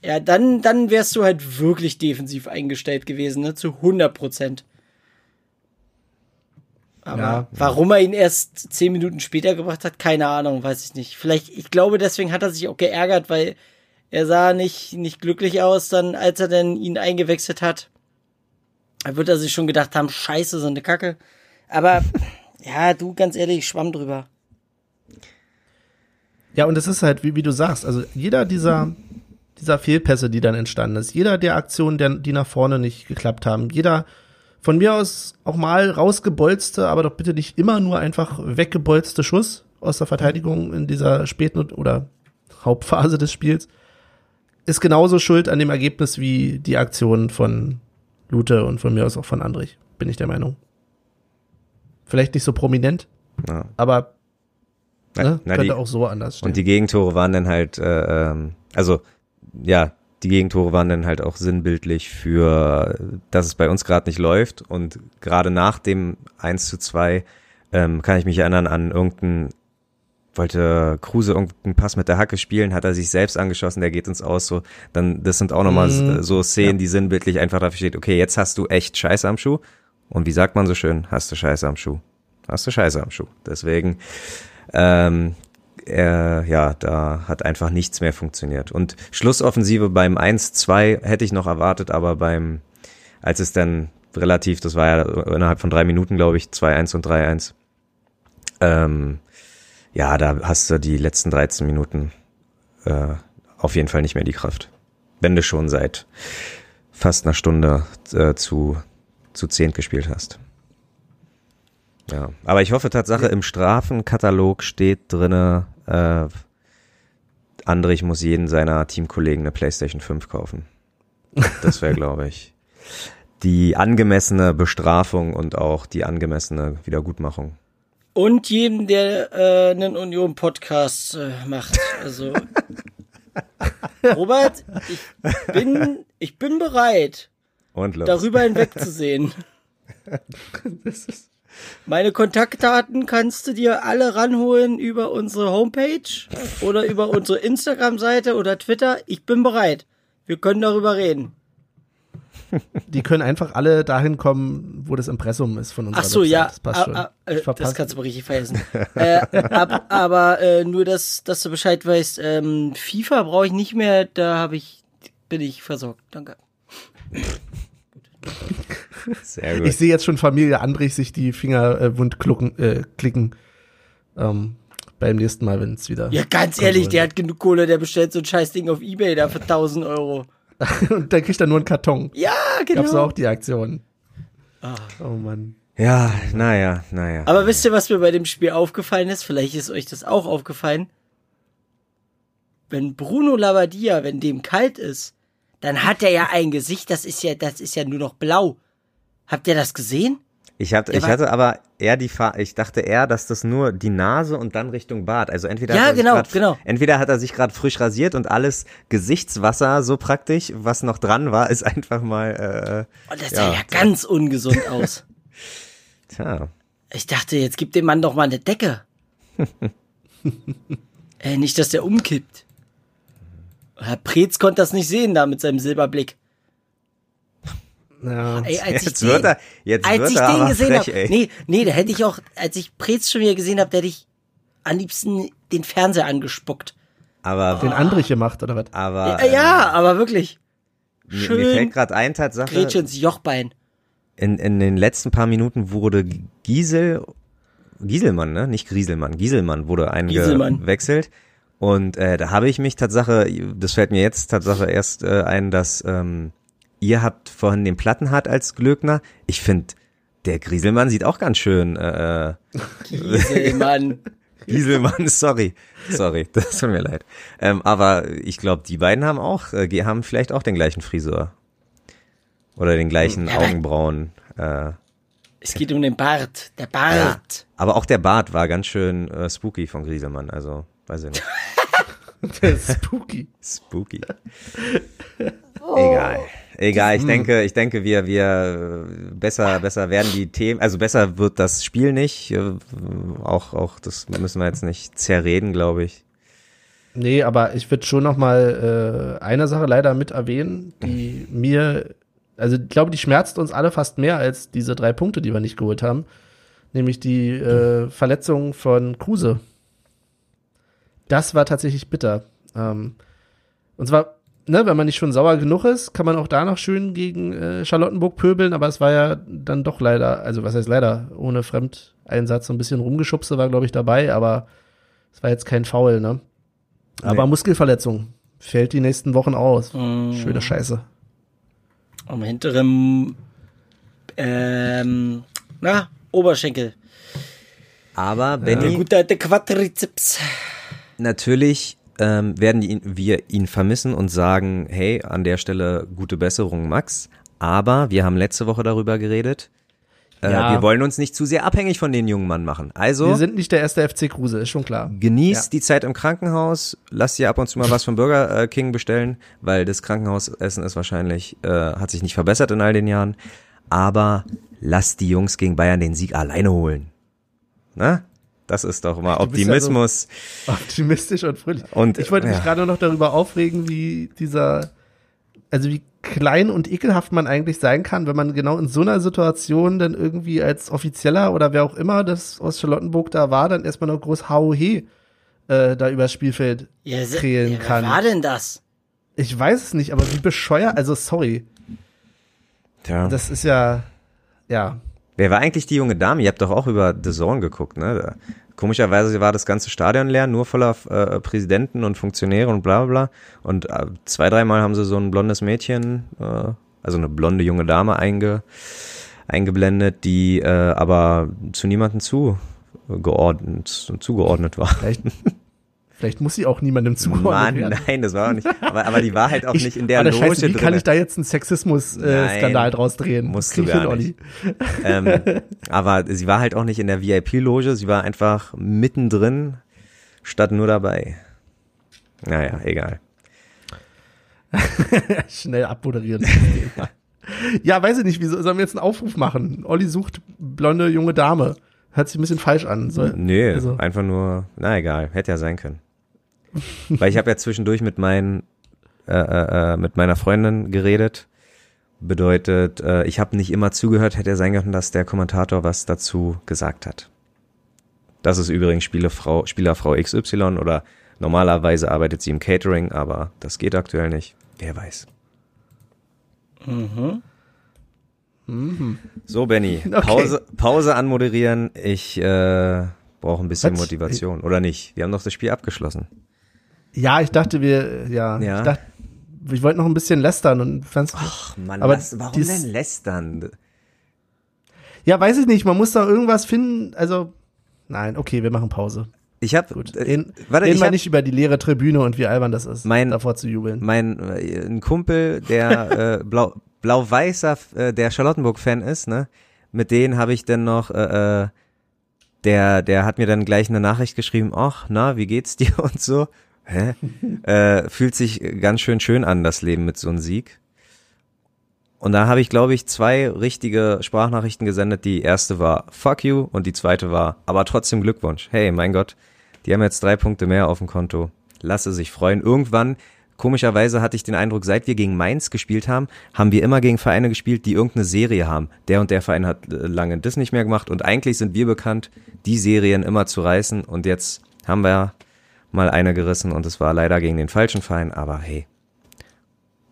ja, dann, dann wärst du halt wirklich defensiv eingestellt gewesen, ne? Zu 100 Prozent. Aber ja. warum er ihn erst zehn Minuten später gebracht hat, keine Ahnung, weiß ich nicht. Vielleicht, ich glaube, deswegen hat er sich auch geärgert, weil er sah nicht, nicht glücklich aus, dann, als er denn ihn eingewechselt hat. Da wird er sich schon gedacht haben, scheiße, so eine Kacke. Aber, ja, du, ganz ehrlich, ich schwamm drüber. Ja, und es ist halt, wie, wie du sagst, also jeder dieser, dieser Fehlpässe, die dann entstanden ist, jeder der Aktionen, der, die nach vorne nicht geklappt haben, jeder von mir aus auch mal rausgebolzte, aber doch bitte nicht immer nur einfach weggebolzte Schuss aus der Verteidigung in dieser späten oder Hauptphase des Spiels, ist genauso schuld an dem Ergebnis wie die Aktion von Lute und von mir aus auch von Andrich, bin ich der Meinung. Vielleicht nicht so prominent, Ja. aber Na, ne, na, könnte die, auch so anders stehen. und die Gegentore waren dann halt, äh, ähm, also ja, die Gegentore waren dann halt auch sinnbildlich für, dass es bei uns gerade nicht läuft. Und gerade nach dem 1 zu 2 ähm, kann ich mich erinnern an irgendeinen, wollte Kruse irgendeinen Pass mit der Hacke spielen, hat er sich selbst angeschossen, der geht ins Aus. So, dann, das sind auch nochmal Mhm. so Szenen, Ja. die sinnbildlich einfach dafür steht, okay, jetzt hast du echt Scheiße am Schuh. Und wie sagt man so schön, hast du Scheiße am Schuh. Hast du Scheiße am Schuh. Deswegen, ähm, äh, ja, da hat einfach nichts mehr funktioniert. Und Schlussoffensive beim 1-2 hätte ich noch erwartet, aber beim, als es dann relativ, das war ja innerhalb von drei Minuten, glaube ich, 2-1 und 3-1, ähm, ja, da hast du die letzten 13 Minuten äh, auf jeden Fall nicht mehr die Kraft. Wenn du schon seit fast einer Stunde äh, zu, zu zehnt gespielt hast. Ja, aber ich hoffe Tatsache, im Strafenkatalog steht drinne, äh, Andrich muss jeden seiner Teamkollegen eine PlayStation 5 kaufen. Das wäre, glaube ich, die angemessene Bestrafung und auch die angemessene Wiedergutmachung. Und jedem, der äh, einen Union-Podcast äh, macht. Also, Robert, ich bin, ich bin bereit, Und darüber hinwegzusehen. das ist, Meine Kontaktdaten kannst du dir alle ranholen über unsere Homepage oder über unsere Instagram-Seite oder Twitter. Ich bin bereit. Wir können darüber reden. Die können einfach alle dahin kommen, wo das Impressum ist von unserer Ach so, Website. ja. Das passt Ah, schon. ah, äh, Ich das kannst du mal richtig vergessen. äh, ab, aber äh, nur, dass, dass du Bescheid weißt, ähm, FIFA brauche ich nicht mehr, da habe ich, bin ich versorgt. Danke. Sehr gut. Ich sehe jetzt schon Familie Andrich sich die Finger äh, wund klucken, äh, klicken. Ähm, beim nächsten Mal, wenn es wieder. Ja, ganz ehrlich, der hat genug Kohle, der bestellt so ein scheiß Ding auf Ebay da für 1000 Euro. Und dann kriegt er nur einen Karton. Ja, genau. Gab's auch die Aktion. Ah. Oh Mann. Ja, naja, naja. Aber wisst ihr, was mir bei dem Spiel aufgefallen ist? Vielleicht ist euch das auch aufgefallen. Wenn Bruno Labbadia, wenn dem kalt ist, dann hat er ja ein Gesicht, das ist ja, das ist ja nur noch blau. Habt ihr das gesehen? Ich, hab, Der ich hatte aber eher die Fa ich dachte eher, dass das nur die Nase und dann Richtung Bart. Also entweder Ja, hat er sich genau, grad, genau. entweder hat er sich gerade frisch rasiert und alles Gesichtswasser so praktisch, was noch dran war, ist einfach mal Und das Ja. sah ja ganz ungesund aus. äh, tja. Ich dachte, jetzt gib dem Mann doch mal eine Decke. äh, nicht, dass der umkippt. Herr Preetz konnte das nicht sehen da mit seinem Silberblick. Ja. Ey, als Jetzt ich wird den, er, jetzt als wird ich er den aber gesehen frech, habe, ey. nee, nee, da hätte ich auch, als ich Preetz schon wieder gesehen habe, da hätte ich am liebsten den Fernseher angespuckt. Aber, Den Andrich gemacht, oder was? aber ja, ja, aber wirklich. mir, mir schön fällt gerade ein, Tatsache, Grätsche ins Jochbein. in, in den letzten paar Minuten wurde Giesel, Gieselmann, ne? Nicht Grieselmann, Gieselmann wurde eingewechselt. Und äh, da habe ich mich Tatsache, das fällt mir jetzt Tatsache erst äh, ein, dass ähm, ihr habt vorhin den Plattenhardt als Glöckner. Ich finde, der Grieselmann sieht auch ganz schön. Äh, Gieselmann. Gieselmann, sorry, sorry, das tut mir leid. Ähm, aber ich glaube, die beiden haben auch, äh, die haben vielleicht auch den gleichen Frisur oder den gleichen Ja, Augenbrauen. Äh, es geht um den Bart. Der Ja, Bart. aber auch der Bart war ganz schön äh, spooky von Grieselmann, also weiß ich nicht. Der ist spooky. Spooky. Egal. Egal, ich denke, ich denke, wir, wir besser, besser werden die Themen, also besser wird das Spiel nicht. äh, Auch, auch, das müssen wir jetzt nicht zerreden, glaube ich. Nee, aber ich würde schon noch mal äh, eine Sache leider mit erwähnen, die mir, also ich glaube, die schmerzt uns alle fast mehr als diese drei Punkte, die wir nicht geholt haben, nämlich die äh, Verletzung von Kruse. Das war tatsächlich bitter. Ähm, und zwar, ne, wenn man nicht schon sauer genug ist, kann man auch da noch schön gegen äh, Charlottenburg pöbeln, aber es war ja dann doch leider, also was heißt leider, ohne Fremdeinsatz so ein bisschen rumgeschubse war, glaube ich, dabei, aber es war jetzt kein Foul, ne? Aber Nee. Muskelverletzung fällt die nächsten Wochen aus. Mm. Schöne Scheiße. Am hinteren, ähm, na, Oberschenkel. Aber Der Benny, gute alte Quadrizeps. natürlich ähm, werden die, wir ihn vermissen und sagen, hey, an der Stelle gute Besserung, Max. Aber wir haben letzte Woche darüber geredet. Äh, Ja. Wir wollen uns nicht zu sehr abhängig von den jungen Mann machen. Also Wir sind nicht der erste FC Kruse, ist schon klar. genieß Ja. die Zeit im Krankenhaus. Lass dir ab und zu mal was vom Burger äh, King bestellen, weil das Krankenhausessen ist wahrscheinlich, äh, hat sich nicht verbessert in all den Jahren. Aber lass die Jungs gegen Bayern den Sieg alleine holen. Na? Das ist doch mal bist ja so- Optimismus. Optimistisch und fröhlich. Und, ich wollte mich ja. gerade noch darüber aufregen, wie dieser, also wie klein und ekelhaft man eigentlich sein kann, wenn man genau in so einer Situation dann irgendwie als Offizieller oder wer auch immer das aus Charlottenburg da war, dann erstmal noch groß HOH äh, da übers Spielfeld Ja, krähen ja, kann. Wer war denn das? Ich weiß es nicht, aber wie bescheuert, also sorry, Tja. das ist ja, ja, Wer war eigentlich die junge Dame? Ihr habt doch auch über The Zone geguckt, ne? Komischerweise war das ganze Stadion leer, nur voller äh, Präsidenten und Funktionäre und bla bla bla. Und äh, zwei, dreimal haben sie so ein blondes Mädchen, äh, also eine blonde junge Dame einge, eingeblendet, die äh, aber zu niemandem zugeordnet, zugeordnet war. vielleicht, vielleicht muss sie auch niemandem zuordnen. Mann, nein, das war auch nicht. Aber, aber die war halt auch Ich- nicht in der Loge Scheiße, wie drin. kann ich da jetzt einen Sexismus-Skandal Nein, draus drehen? musst du gar hin, Olli. ähm, aber sie war halt auch nicht in der VIP-Loge, sie war einfach mittendrin, statt nur dabei. Naja, egal. Schnell abmoderieren. ja, weiß ich nicht, wieso sollen wir jetzt einen Aufruf machen? Olli sucht blonde junge Dame. Hört sich ein bisschen falsch an. Soll, Nee, also- einfach nur, na egal, hätte ja sein können. Weil ich habe ja zwischendurch mit meinen, äh, äh, äh, mit meiner Freundin geredet. Bedeutet, äh, ich habe nicht immer zugehört, hätte ja sein können, dass der Kommentator was dazu gesagt hat. Das ist übrigens Spielerfrau, Spielerfrau XY oder normalerweise arbeitet sie im Catering, aber das geht aktuell nicht. Wer weiß. So, Benny, Okay. Pause, Pause anmoderieren. Ich äh, brauche ein bisschen Was? Motivation. Oder nicht? Wir haben doch das Spiel abgeschlossen. Ja, ich dachte, wir, ja, Ja. ich dachte, ich wollte noch ein bisschen lästern und fand's, Ach Mann, Aber was, warum dies- denn lästern? ja, weiß ich nicht, man muss da irgendwas finden, also, nein, okay, wir machen Pause. Ich habe, Gut. äh, warte, ich wir hab, nicht über die leere Tribüne und wie albern das ist, Mein- davor zu jubeln. mein äh, ein Kumpel, der äh, blau blau-weißer äh, der Charlottenburg-Fan ist, ne? Mit denen habe ich dann noch äh, äh, der der hat mir dann gleich eine Nachricht geschrieben, ach, na, wie geht's dir und so. Hä? äh, fühlt sich ganz schön schön an das Leben mit so einem Sieg. Und da habe ich, glaube ich, zwei richtige Sprachnachrichten gesendet. Die erste war Fuck you und die zweite war, aber trotzdem Glückwunsch. Hey, mein Gott, die haben jetzt drei Punkte mehr auf dem Konto. Lasse sich freuen. Irgendwann, komischerweise hatte ich den Eindruck, seit wir gegen Mainz gespielt haben, haben wir immer gegen Vereine gespielt, die irgendeine Serie haben. Der und der Verein hat äh, lange das nicht mehr gemacht und eigentlich sind wir bekannt, die Serien immer zu reißen und jetzt haben wir mal eine gerissen und es war leider gegen den falschen Verein, aber hey,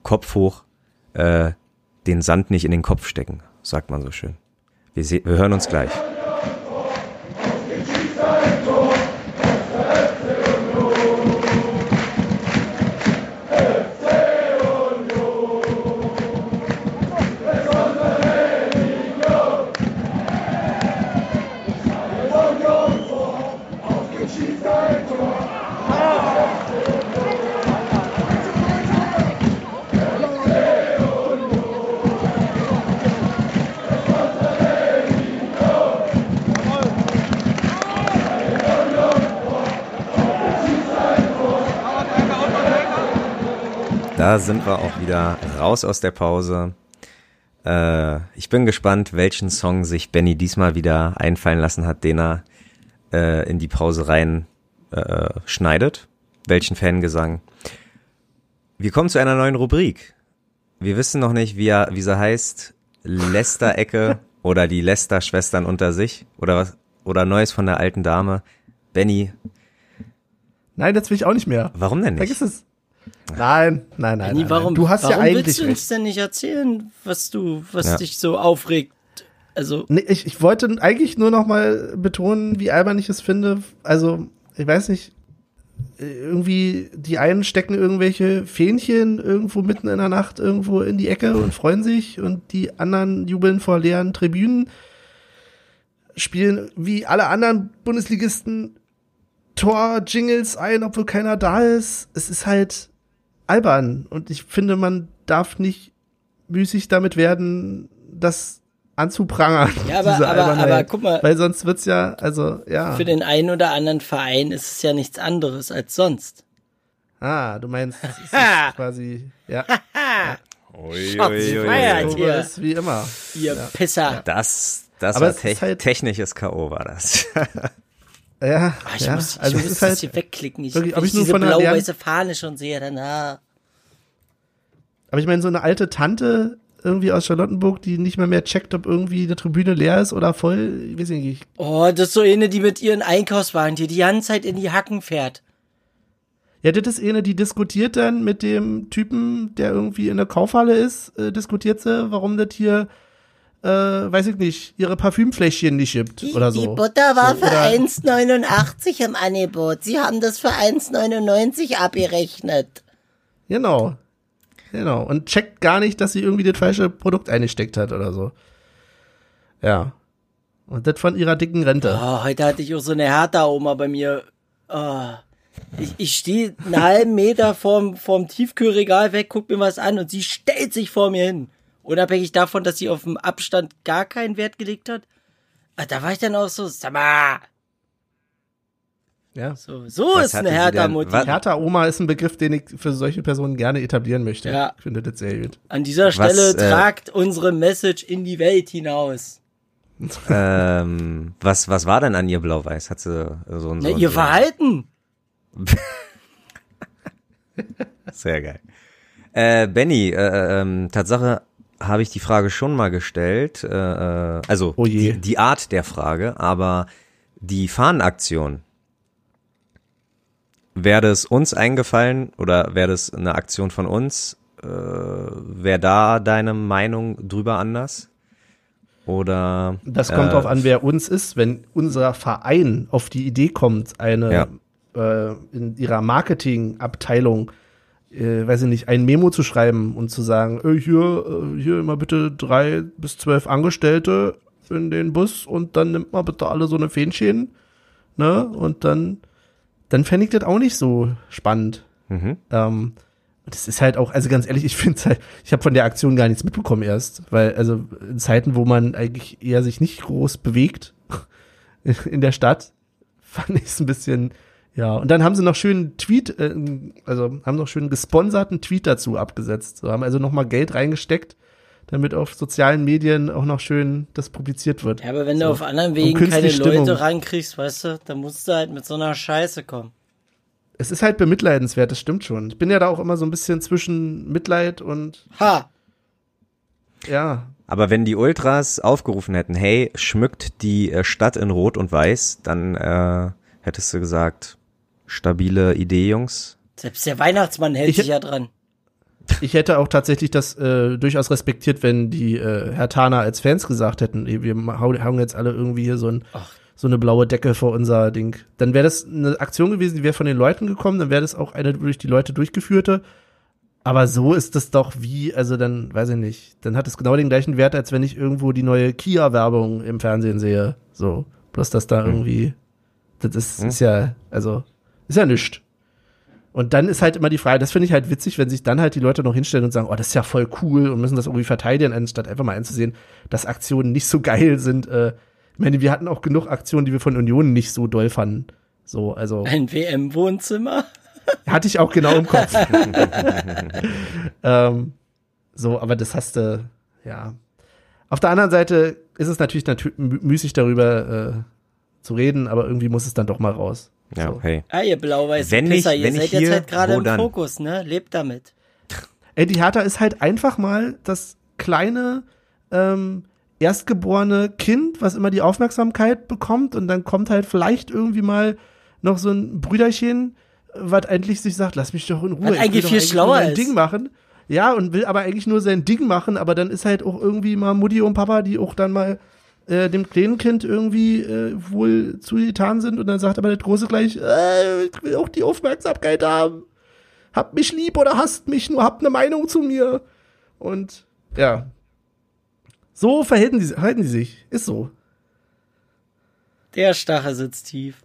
Kopf hoch, äh, den Sand nicht in den Kopf stecken, sagt man so schön. Wir, se- wir hören uns gleich. Da sind wir auch wieder raus aus der Pause. Äh, ich bin gespannt, welchen Song sich Benny diesmal wieder einfallen lassen hat, den er äh, in die Pause rein äh, schneidet. Welchen Fangesang. Wir kommen zu einer neuen Rubrik. Wir wissen noch nicht, wie, er, wie sie heißt. Lester-Ecke oder die Lester-Schwestern unter sich oder was oder Neues von der alten Dame. Benny, Nein, das will ich auch nicht mehr. warum denn nicht? Vergiss es. Nein, nein, nein. Benni, nein, warum, nein. Du hast warum ja eigentlich willst du uns recht. denn nicht erzählen, was du, was Ja. dich so aufregt? Also, Nee, ich, ich wollte eigentlich nur noch mal betonen, wie albern ich es finde. Also, ich weiß nicht, irgendwie, die einen stecken irgendwelche Fähnchen irgendwo mitten in der Nacht irgendwo in die Ecke und freuen sich und die anderen jubeln vor leeren Tribünen, spielen wie alle anderen Bundesligisten Tor-Jingles ein, obwohl keiner da ist. Es ist halt albern und ich finde, man darf nicht müßig damit werden, das anzuprangern. Ja, aber, diese aber, aber guck mal, Weil sonst wird's ja, also, ja. für den einen oder anderen Verein ist es ja nichts anderes als sonst. Ah, du meinst, es ist quasi, ja, Ui, Schatz, feiert so hier. ist wie immer. Ihr Pisser. Das, das Aber war te halt- technisches K.O. war das. Ja, Ah, ich ja, muss, ich also muss das halt, hier wegklicken. Ich, wirklich, wenn ob ich, ich nur diese blau-weiße Fahne schon sehe, dann ah. aber ich meine, so eine alte Tante irgendwie aus Charlottenburg, die nicht mehr mehr checkt, ob irgendwie die Tribüne leer ist oder voll, ich weiß nicht, Oh, das ist so eine, die mit ihren Einkaufswagen hier die ganze Zeit in die Hacken fährt. Ja, das ist eine, die diskutiert dann mit dem Typen, der irgendwie in der Kaufhalle ist, äh, diskutiert sie, warum das hier, äh, weiß ich nicht, ihre Parfümfläschchen nicht gibt oder so. Die Butter war So, für oder- 1,89 im Angebot. Sie haben das für 1,99 abgerechnet. Genau. Genau. Und checkt gar nicht, dass sie irgendwie das falsche Produkt eingesteckt hat oder so. Ja. Und das von ihrer dicken Rente. Oh, heute hatte ich auch so eine Hertha-Oma bei mir. Oh. Ich, ich stehe einen halben Meter vorm, vorm Tiefkühlregal weg, guck mir was an und sie stellt sich vor mir hin. Unabhängig davon, dass sie auf dem Abstand gar keinen Wert gelegt hat. Ah, Da war ich dann auch so, sag mal, Ja. so, so Was ist eine Hertha-Mutti. was- Hertha-Oma ist ein Begriff, den ich für solche Personen gerne etablieren möchte. Ja. Ich finde das sehr gut. An dieser Stelle äh, tragt unsere Message in die Welt hinaus. ähm, was, was war denn an ihr blau-weiß? Hat sie so ein Na, so ihr so Verhalten. Sehr geil. Äh, Benny, äh, ähm, Tatsache habe ich die Frage schon mal gestellt. Äh, äh, also Oh die, die Art der Frage, aber die Fahnenaktion. Wäre das uns eingefallen oder wäre das eine Aktion von uns? Äh, Wäre da deine Meinung drüber anders? Oder Das kommt äh, drauf an, wer uns ist. Wenn unser Verein auf die Idee kommt, eine äh, in ihrer Marketingabteilung, äh, weiß ich nicht, ein Memo zu schreiben und zu sagen, äh, hier, äh, hier immer bitte drei bis zwölf Angestellte in den Bus und dann nimmt mal bitte alle so eine Fähnchen, ne? Und dann, dann fände ich das auch nicht so spannend. Mhm. Ähm, das ist halt auch, also ganz ehrlich, ich finde halt, ich habe von der Aktion gar nichts mitbekommen erst, weil also in Zeiten, wo man eigentlich eher sich nicht groß bewegt in der Stadt, fand ich es ein bisschen, ja. Und dann haben sie noch schön einen Tweet, äh, also haben noch schön einen gesponserten Tweet dazu abgesetzt. So haben also noch mal Geld reingesteckt, damit auf sozialen Medien auch noch schön das publiziert wird. Ja, aber wenn So. du auf anderen Wegen keine Stimmung. Leute rankriegst, weißt du, dann musst du halt mit so einer Scheiße kommen. Es ist halt bemitleidenswert, das stimmt schon. Ich bin ja da auch immer so ein bisschen zwischen Mitleid und Ha! ja, Aber wenn die Ultras aufgerufen hätten, hey, schmückt die äh, Stadt in Rot und Weiß, dann äh, hättest du gesagt, stabile Idee, Jungs. Selbst der Weihnachtsmann hält Ich- sich ja dran. Ich hätte auch tatsächlich das äh, durchaus respektiert, wenn die äh, Hertaner als Fans gesagt hätten, ey, wir hauen jetzt alle irgendwie hier so, ein, so eine blaue Decke vor unser Ding. Dann wäre das eine Aktion gewesen, die wäre von den Leuten gekommen, dann wäre das auch eine durch die Leute durchgeführte. Aber so ist das doch wie, also dann, weiß ich nicht, dann hat es genau den gleichen Wert, als wenn ich irgendwo die neue Kia-Werbung im Fernsehen sehe. So, bloß dass da irgendwie, das ist, ist ja, also, ist ja nichts. Und dann ist halt immer die Frage, das finde ich halt witzig, wenn sich dann halt die Leute noch hinstellen und sagen, oh, das ist ja voll cool und müssen das irgendwie verteidigen, anstatt einfach mal einzusehen, dass Aktionen nicht so geil sind. Äh, ich meine, wir hatten auch genug Aktionen, die wir von Union nicht so doll fanden. So, also Ein WM-Wohnzimmer. hatte ich auch genau im Kopf. ähm, so, aber das hast du, ja. Auf der anderen Seite ist es natürlich natü mü- müßig darüber äh, zu reden, aber irgendwie muss es dann doch mal raus. Ja, So. hey. Ah, ihr blau-weißen Wenn Pisser, ihr wenn seid nicht jetzt hier, halt gerade im dann? Fokus, ne? Lebt damit. Ey, die Hertha ist halt einfach mal das kleine, ähm, erstgeborene Kind, was immer die Aufmerksamkeit bekommt und dann kommt halt vielleicht irgendwie mal noch so ein Brüderchen, was endlich sich sagt, lass mich doch in Ruhe. Was ich eigentlich viel nur schlauer ist. Ding machen. Ja, und will aber eigentlich nur sein Ding machen, aber dann ist halt auch irgendwie mal Mutti und Papa, die auch dann mal äh, dem kleinen Kind irgendwie äh, wohl zugetan sind und dann sagt aber das große gleich, äh, ich will auch die Aufmerksamkeit haben. Habt mich lieb oder hasst mich, nur habt eine Meinung zu mir. Und ja. So verhalten die, verhalten die sich. Ist so. Der Stachel sitzt tief.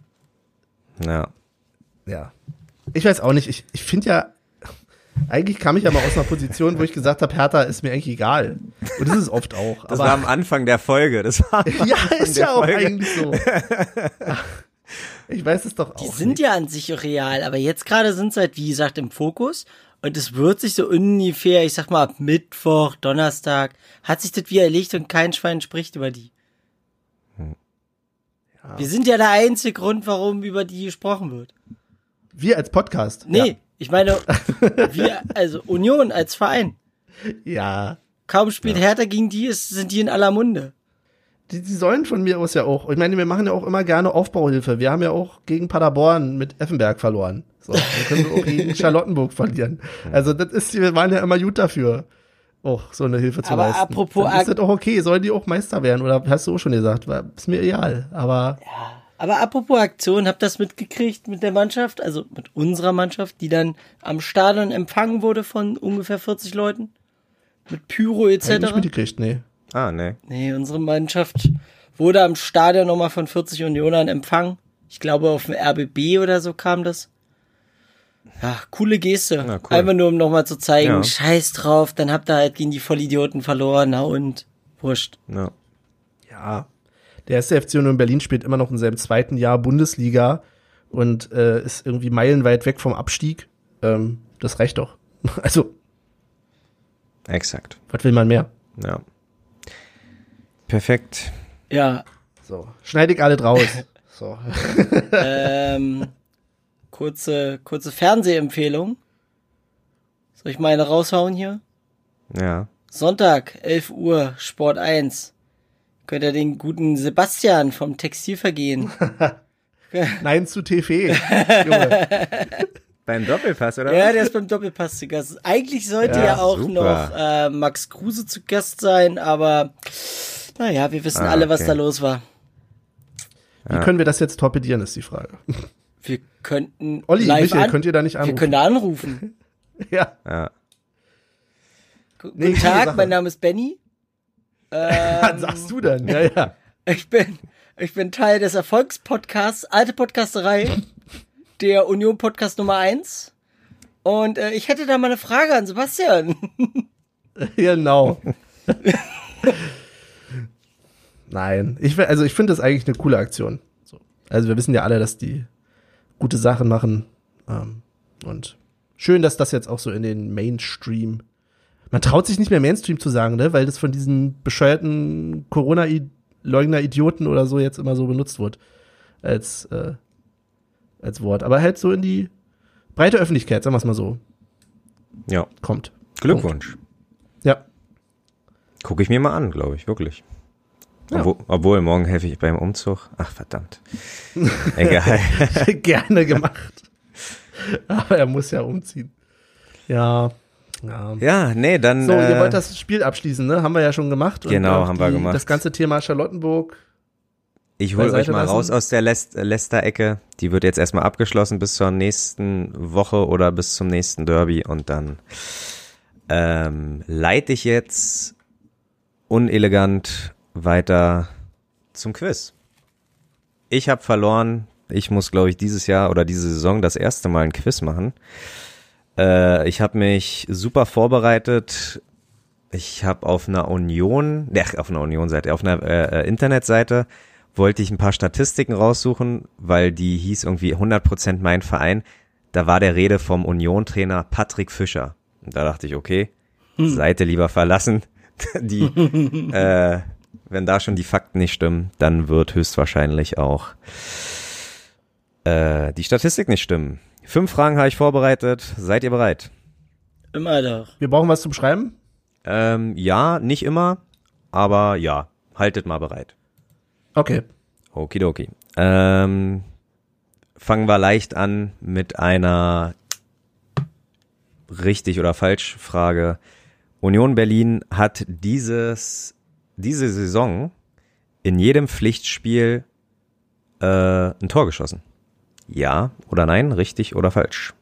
Ja. Ja. Ich weiß auch nicht. Ich, ich finde ja, eigentlich kam ich ja mal aus einer Position, wo ich gesagt habe, Hertha ist mir eigentlich egal. Und das ist oft auch. Das aber war am Anfang der Folge. Das war ja, ist ja auch Folge. eigentlich so. Ich weiß es doch auch. Die sind nicht. ja an sich real, aber jetzt gerade sind sie halt, wie gesagt, im Fokus. Und es wird sich so ungefähr, ich sag mal, ab Mittwoch, Donnerstag, hat sich das wie erlegt und kein Schwein spricht über die. Wir sind ja der einzige Grund, warum über die gesprochen wird. Wir als Podcast. Nee, ich meine, wir, also Union als Verein. Ja. Kaum spielt Hertha gegen die, ist, sind die in aller Munde. Die, die sollen von mir aus ja auch. Ich meine, wir machen ja auch immer gerne Aufbauhilfe. Wir haben ja auch gegen Paderborn mit Effenberg verloren. So, dann können wir auch gegen Charlottenburg verlieren. Also das ist, wir waren ja immer gut dafür, auch so eine Hilfe zu Aber leisten. apropos Dann ist das auch okay. Sollen die auch Meister werden? Oder hast du auch schon gesagt? War- Ist mir egal. Aber Aber apropos Aktion, habt ihr das mitgekriegt mit der Mannschaft, also mit unserer Mannschaft, die dann am Stadion empfangen wurde von ungefähr 40 Leuten? Mit Pyro hab ich nicht etc.? mitgekriegt, nee. Ah, nee. Nee, unsere Mannschaft wurde am Stadion nochmal von 40 Unionern empfangen. Ich glaube, auf dem RBB oder so kam das. Ja, coole Geste. Na, cool. Einfach nur, um nochmal zu zeigen, Ja. scheiß drauf, dann habt ihr halt gegen die Vollidioten verloren, na und, wurscht. Ja. Ja. Der erste FC Union Berlin spielt immer noch in seinem zweiten Jahr Bundesliga und äh, ist irgendwie meilenweit weg vom Abstieg. Ähm, das reicht doch. Also, Exakt. was will man mehr? Ja. Perfekt. Ja, So, schneide ich alle draus. So. ähm, kurze, kurze Fernsehempfehlung. Soll ich meine raushauen hier? Ja. Sonntag, 11 Uhr, Sport 1. Könnt ihr den guten Sebastian vom Textilvergehen. Nein zu TV. Junge. Beim Doppelpass, oder? ja, der ist beim Doppelpass zu Gast. Eigentlich sollte ja, Ja, auch super. noch äh, Max Kruse zu Gast sein, aber naja, wir wissen Ah, alle, was okay. da los war. Wie können wir das jetzt torpedieren, ist die Frage. Wir könnten Olli, live Michael, könnt ihr da nicht wir anrufen? können da anrufen. ja. Ja. Gu- Nee, Guten coole Tag, mein Name ist Benny. Was sagst du denn? Ja, ja. Ich bin, ich bin Teil des Erfolgspodcasts Alte Podcasterei, der Union Podcast Nummer 1. Und äh, ich hätte da mal eine Frage an Sebastian. Genau. Nein, ich also ich finde das eigentlich eine coole Aktion. So. Also wir wissen ja alle, dass die gute Sachen machen ähm, und schön, dass das jetzt auch so in den Mainstream. Man traut sich nicht mehr Mainstream zu sagen, ne, weil das von diesen bescheuerten Corona-Leugner-Idioten oder so jetzt immer so benutzt wird als äh, als Wort, aber halt so in die breite Öffentlichkeit, sagen wir es mal so, Ja. kommt. Glückwunsch. Ja. Gucke ich mir mal an, glaube ich, wirklich. Ja. Obwohl, obwohl, morgen helfe ich beim Umzug. Ach, verdammt. Egal. Gerne gemacht. Aber er muss ja umziehen. Ja. Ja. ja, nee, dann. So, ihr äh, wollt das Spiel abschließen, ne? Haben wir ja schon gemacht. Genau, auch haben wir gemacht. Das ganze Thema Charlottenburg. Ich hole euch mal lassen. raus aus der Leicester-Ecke. Die wird jetzt erstmal abgeschlossen bis zur nächsten Woche oder bis zum nächsten Derby und dann ähm, leite ich jetzt unelegant weiter zum Quiz. Ich habe verloren. Ich muss, glaube ich, dieses Jahr oder diese Saison das erste Mal ein Quiz machen. Äh, ich habe mich super vorbereitet. Ich habe auf einer Union, ne, auf einer Union-Seite, auf einer äh, äh, Internetseite wollte ich ein paar Statistiken raussuchen, weil die hieß irgendwie 100% mein Verein. Da war der Rede vom Union-Trainer Patrick Fischer. Und da dachte ich, okay, Seite lieber verlassen. Die, äh, wenn da schon die Fakten nicht stimmen, dann wird höchstwahrscheinlich auch äh, die Statistik nicht stimmen. Fünf Fragen habe ich vorbereitet. Seid ihr bereit? Immer doch. Wir brauchen was zum Schreiben. Ähm, ja, nicht immer, aber ja, haltet mal bereit. Okay. Okidoki. Ähm, fangen wir leicht an mit einer richtig oder falsch Frage. Union Berlin hat dieses, diese Saison in jedem Pflichtspiel äh, ein Tor geschossen? Ja oder nein, richtig oder falsch?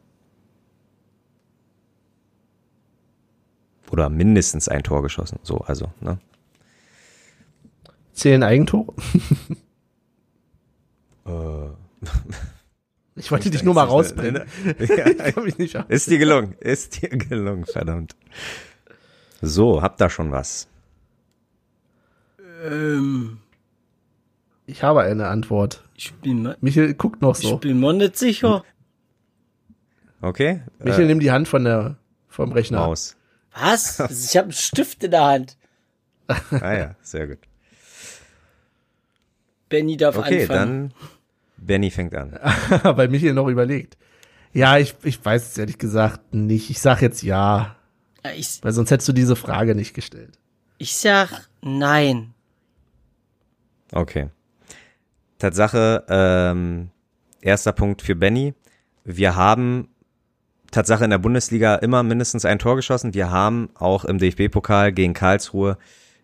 Oder mindestens ein Tor geschossen. So, also, ne? Zählen Eigentore? Äh, Ich wollte dich nur mal rausbringen. Ja, Ich ist dir gelungen, ist dir gelungen, verdammt. So, habt da schon was? Ähm, Ich habe eine Antwort. Ich bin, mir- Michael guckt noch ich so. bin mir nicht sicher. Okay? Michael, äh, nimm die Hand von der, vom Rechner. Maus. Was? Ich habe einen Stift in der Hand. Ah ja, sehr gut. Benny darf Okay, anfangen. dann Benny fängt an. Weil Michael noch überlegt. Ja, ich, ich weiß es ehrlich gesagt nicht. Ich sag jetzt ja, Ja, Ich, weil sonst hättest du diese Frage nicht gestellt. ich sag nein. Okay. Tatsache, ähm, erster Punkt für Benny. Wir haben Tatsache in der Bundesliga immer mindestens ein Tor geschossen. Wir haben auch im DFB-Pokal gegen Karlsruhe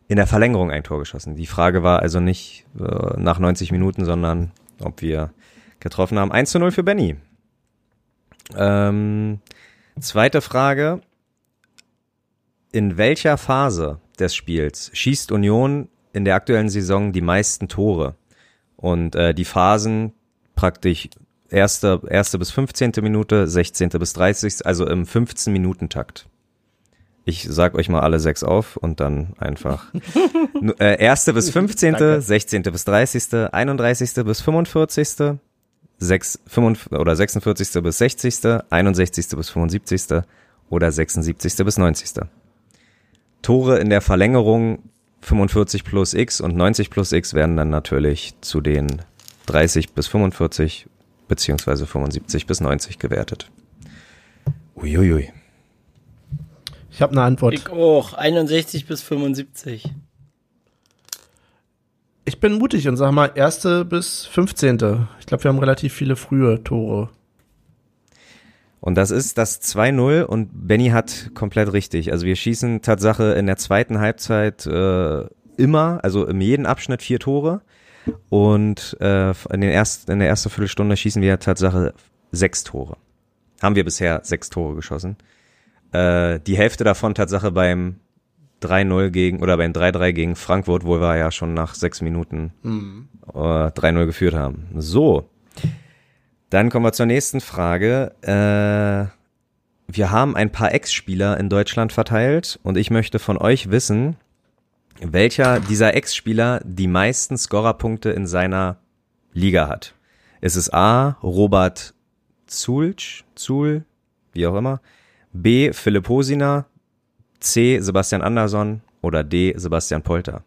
in der Verlängerung ein Tor geschossen. Die Frage war also nicht äh, nach 90 Minuten, sondern ob wir getroffen haben. 1 zu 0 für Benny. Ähm, zweite Frage. In welcher Phase des Spiels schießt Union in der aktuellen Saison die meisten Tore? Und äh, die Phasen praktisch erste, erste bis 15. Minute, 16. bis 30. Also im 15-Minuten-Takt. Ich sag euch mal alle sechs auf und dann einfach. Äh, erste bis 15., Danke. 16. bis 30., 31. bis 45., 6, 45, oder 46. bis 60., 61. bis 75. oder 76. bis 90. Tore in der Verlängerung 45 plus X und 90 plus X werden dann natürlich zu den 30 bis 45 beziehungsweise 75 bis 90 gewertet. Uiuiui. Ich habe eine Antwort. Ich auch. 61 bis 75. Ich bin mutig und sag mal erste bis 15. Ich glaube, wir haben relativ viele frühe Tore. Und das ist das 2-0 und Benny hat komplett richtig. Also wir schießen Tatsache in der zweiten Halbzeit äh, immer, also in jedem Abschnitt vier Tore. Und äh, in, den ersten, in der ersten Viertelstunde schießen wir Tatsache sechs Tore. Haben wir bisher sechs Tore geschossen. Äh, die Hälfte davon Tatsache beim 3-0 gegen oder beim 3-3 gegen Frankfurt, wo wir ja schon nach sechs Minuten äh, 3-0 geführt haben. So, dann kommen wir zur nächsten Frage. Äh, wir haben ein paar Ex-Spieler in Deutschland verteilt und ich möchte von euch wissen, welcher dieser Ex-Spieler die meisten Scorerpunkte in seiner Liga hat. Ist es A. Robert Zulc, Zul, wie auch immer, B. Philipp Hosiner, C. Sebastian Andersson oder D. Sebastian Polter?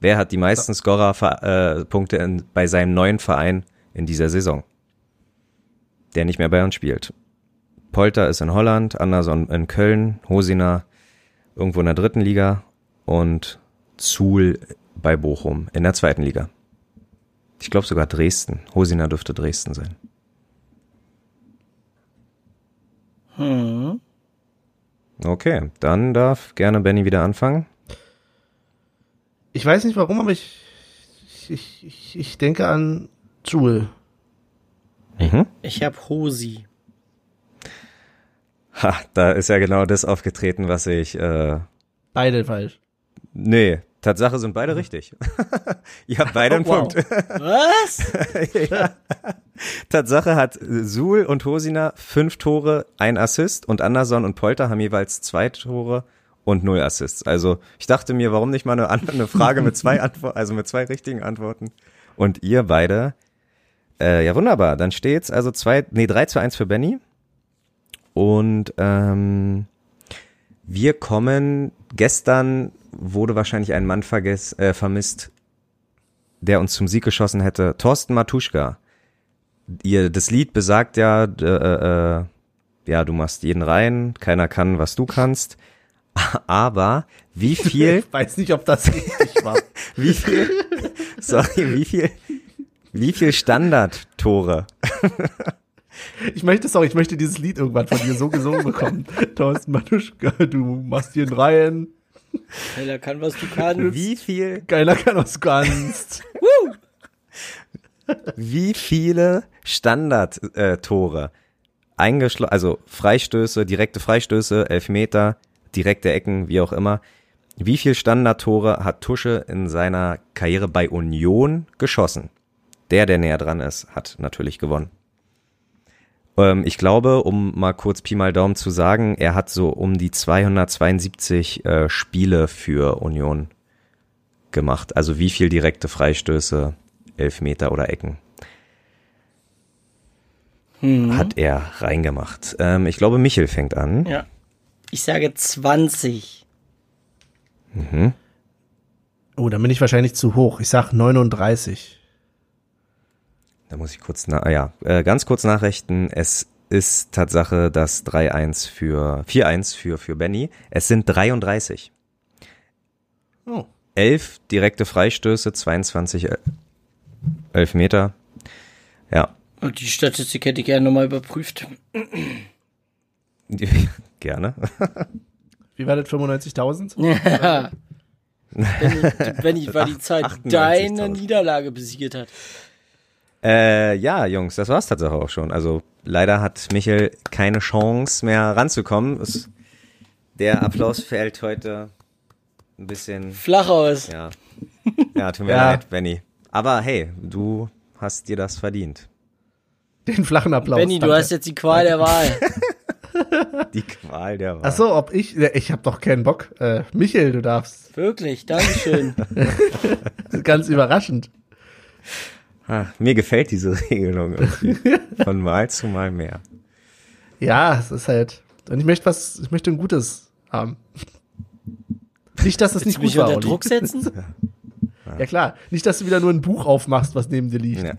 Wer hat die meisten Scorerpunkte äh, bei seinem neuen Verein in dieser Saison? Der nicht mehr bei uns spielt. Polter ist in Holland, Anderson in Köln, Hosiner irgendwo in der dritten Liga und Zuhl bei Bochum in der zweiten Liga. Ich glaube sogar Dresden. Hosiner dürfte Dresden sein. Hm. Okay, dann darf gerne Benny wieder anfangen. Ich weiß nicht warum, aber ich, ich, ich, ich denke an Jule. Mhm. Ich hab Hosi. Ha, da ist ja genau das aufgetreten, was ich. Äh, Beide falsch. nee, Tatsache sind beide richtig. Ihr habt beide einen Wow. Punkt. Was? ja. Tatsache hat Suhl und Hosiner fünf Tore, ein Assist und Anderson und Polter haben jeweils zwei Tore und null Assists. Also ich dachte mir, warum nicht mal eine, andere- eine Frage mit zwei Antworten, also mit zwei richtigen Antworten. Und ihr beide, äh, ja wunderbar, dann steht's also zwei, nee, drei zu eins für Benny. Und ähm, wir kommen, gestern wurde wahrscheinlich ein Mann vergess, äh, vermisst, der uns zum Sieg geschossen hätte, Thorsten Matuschka. Ihr, das Lied besagt ja, äh, äh, ja, du machst jeden rein, keiner kann, was du kannst. Aber wie viel, Ich weiß nicht, ob das richtig war. wie viel, sorry, wie viel, wie viel Standardtore Ich möchte, sorry, ich möchte dieses Lied irgendwann von dir so gesungen bekommen. Thorsten Matuschka, du machst hier in Reihen. Keiner kann, was du kannst. Wie viel, Keiner kann was kannst. wie viele Standard-Tore, eingeschl also Freistöße, direkte Freistöße, Elfmeter, direkte Ecken, wie auch immer. Wie viel Standardtore hat Tusche in seiner Karriere bei Union geschossen? Der, der näher dran ist, hat natürlich gewonnen. Ähm, ich glaube, um mal kurz Pi mal Daumen zu sagen, er hat so um die 272 äh, Spiele für Union gemacht. Also wie viel direkte Freistöße, Elfmeter oder Ecken Hm. hat er reingemacht. Ähm, ich glaube, Michel fängt an. Ja. Ich sage 20. Oh, dann bin ich wahrscheinlich zu hoch. Ich sag 39. Da muss ich kurz, na, ah ja, äh, ganz kurz nachrichten. Es ist Tatsache das 3-1 für, 4-1 für, für Benny. Es sind 33. Oh. 11 direkte Freistöße, 22 El- Elfmeter. Ja, Und die Statistik hätte ich gerne nochmal überprüft. gerne. Wie war das? 95.000? Ja. wenn, ich, wenn ich war die Zeit 98.000. deine Niederlage besiegelt hat. Äh, ja, Jungs, das war's tatsächlich auch schon. Also leider hat Michel keine Chance mehr ranzukommen. Es, der Applaus fällt heute ein bisschen. Flach aus. Ja, ja tut mir Ja. leid, Benny. Aber hey, du hast dir das verdient. Den flachen Applaus. Benny, du hast jetzt die Qual der Wahl. Die Qual der Wahl. Ach so, ob ich? Ich habe doch keinen Bock. Äh, Michael, du darfst. Wirklich, Dankeschön. Ganz überraschend. Ah, mir gefällt diese Regelung irgendwie. Von Mal zu Mal mehr. Ja, es ist halt. Und ich möchte was, ich möchte ein Gutes haben. Nicht, dass es nicht gut war. unter. Druck setzen? Ja klar. Nicht, dass du wieder nur ein Buch aufmachst, was neben dir liegt. Ja.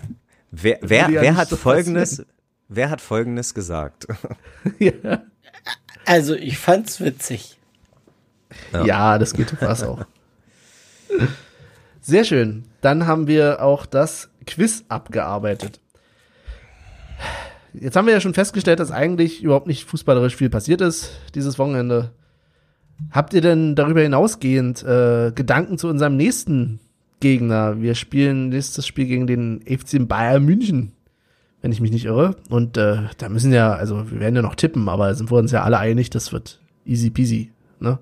Wer, wer, ja wer nicht hat folgendes, wer hat folgendes gesagt? Ja. Also, ich fand's witzig. Ja. das geht was auch. Sehr schön. Dann haben wir auch das Quiz abgearbeitet. Jetzt haben wir ja schon festgestellt, dass eigentlich überhaupt nicht fußballerisch viel passiert ist dieses Wochenende. Habt ihr denn darüber hinausgehend äh, Gedanken zu unserem nächsten Gegner? Wir spielen nächstes Spiel gegen den FC Bayern München, wenn ich mich nicht irre. Und äh, da müssen ja, also wir werden ja noch tippen, aber sind wir uns ja alle einig, das wird easy peasy. Ne?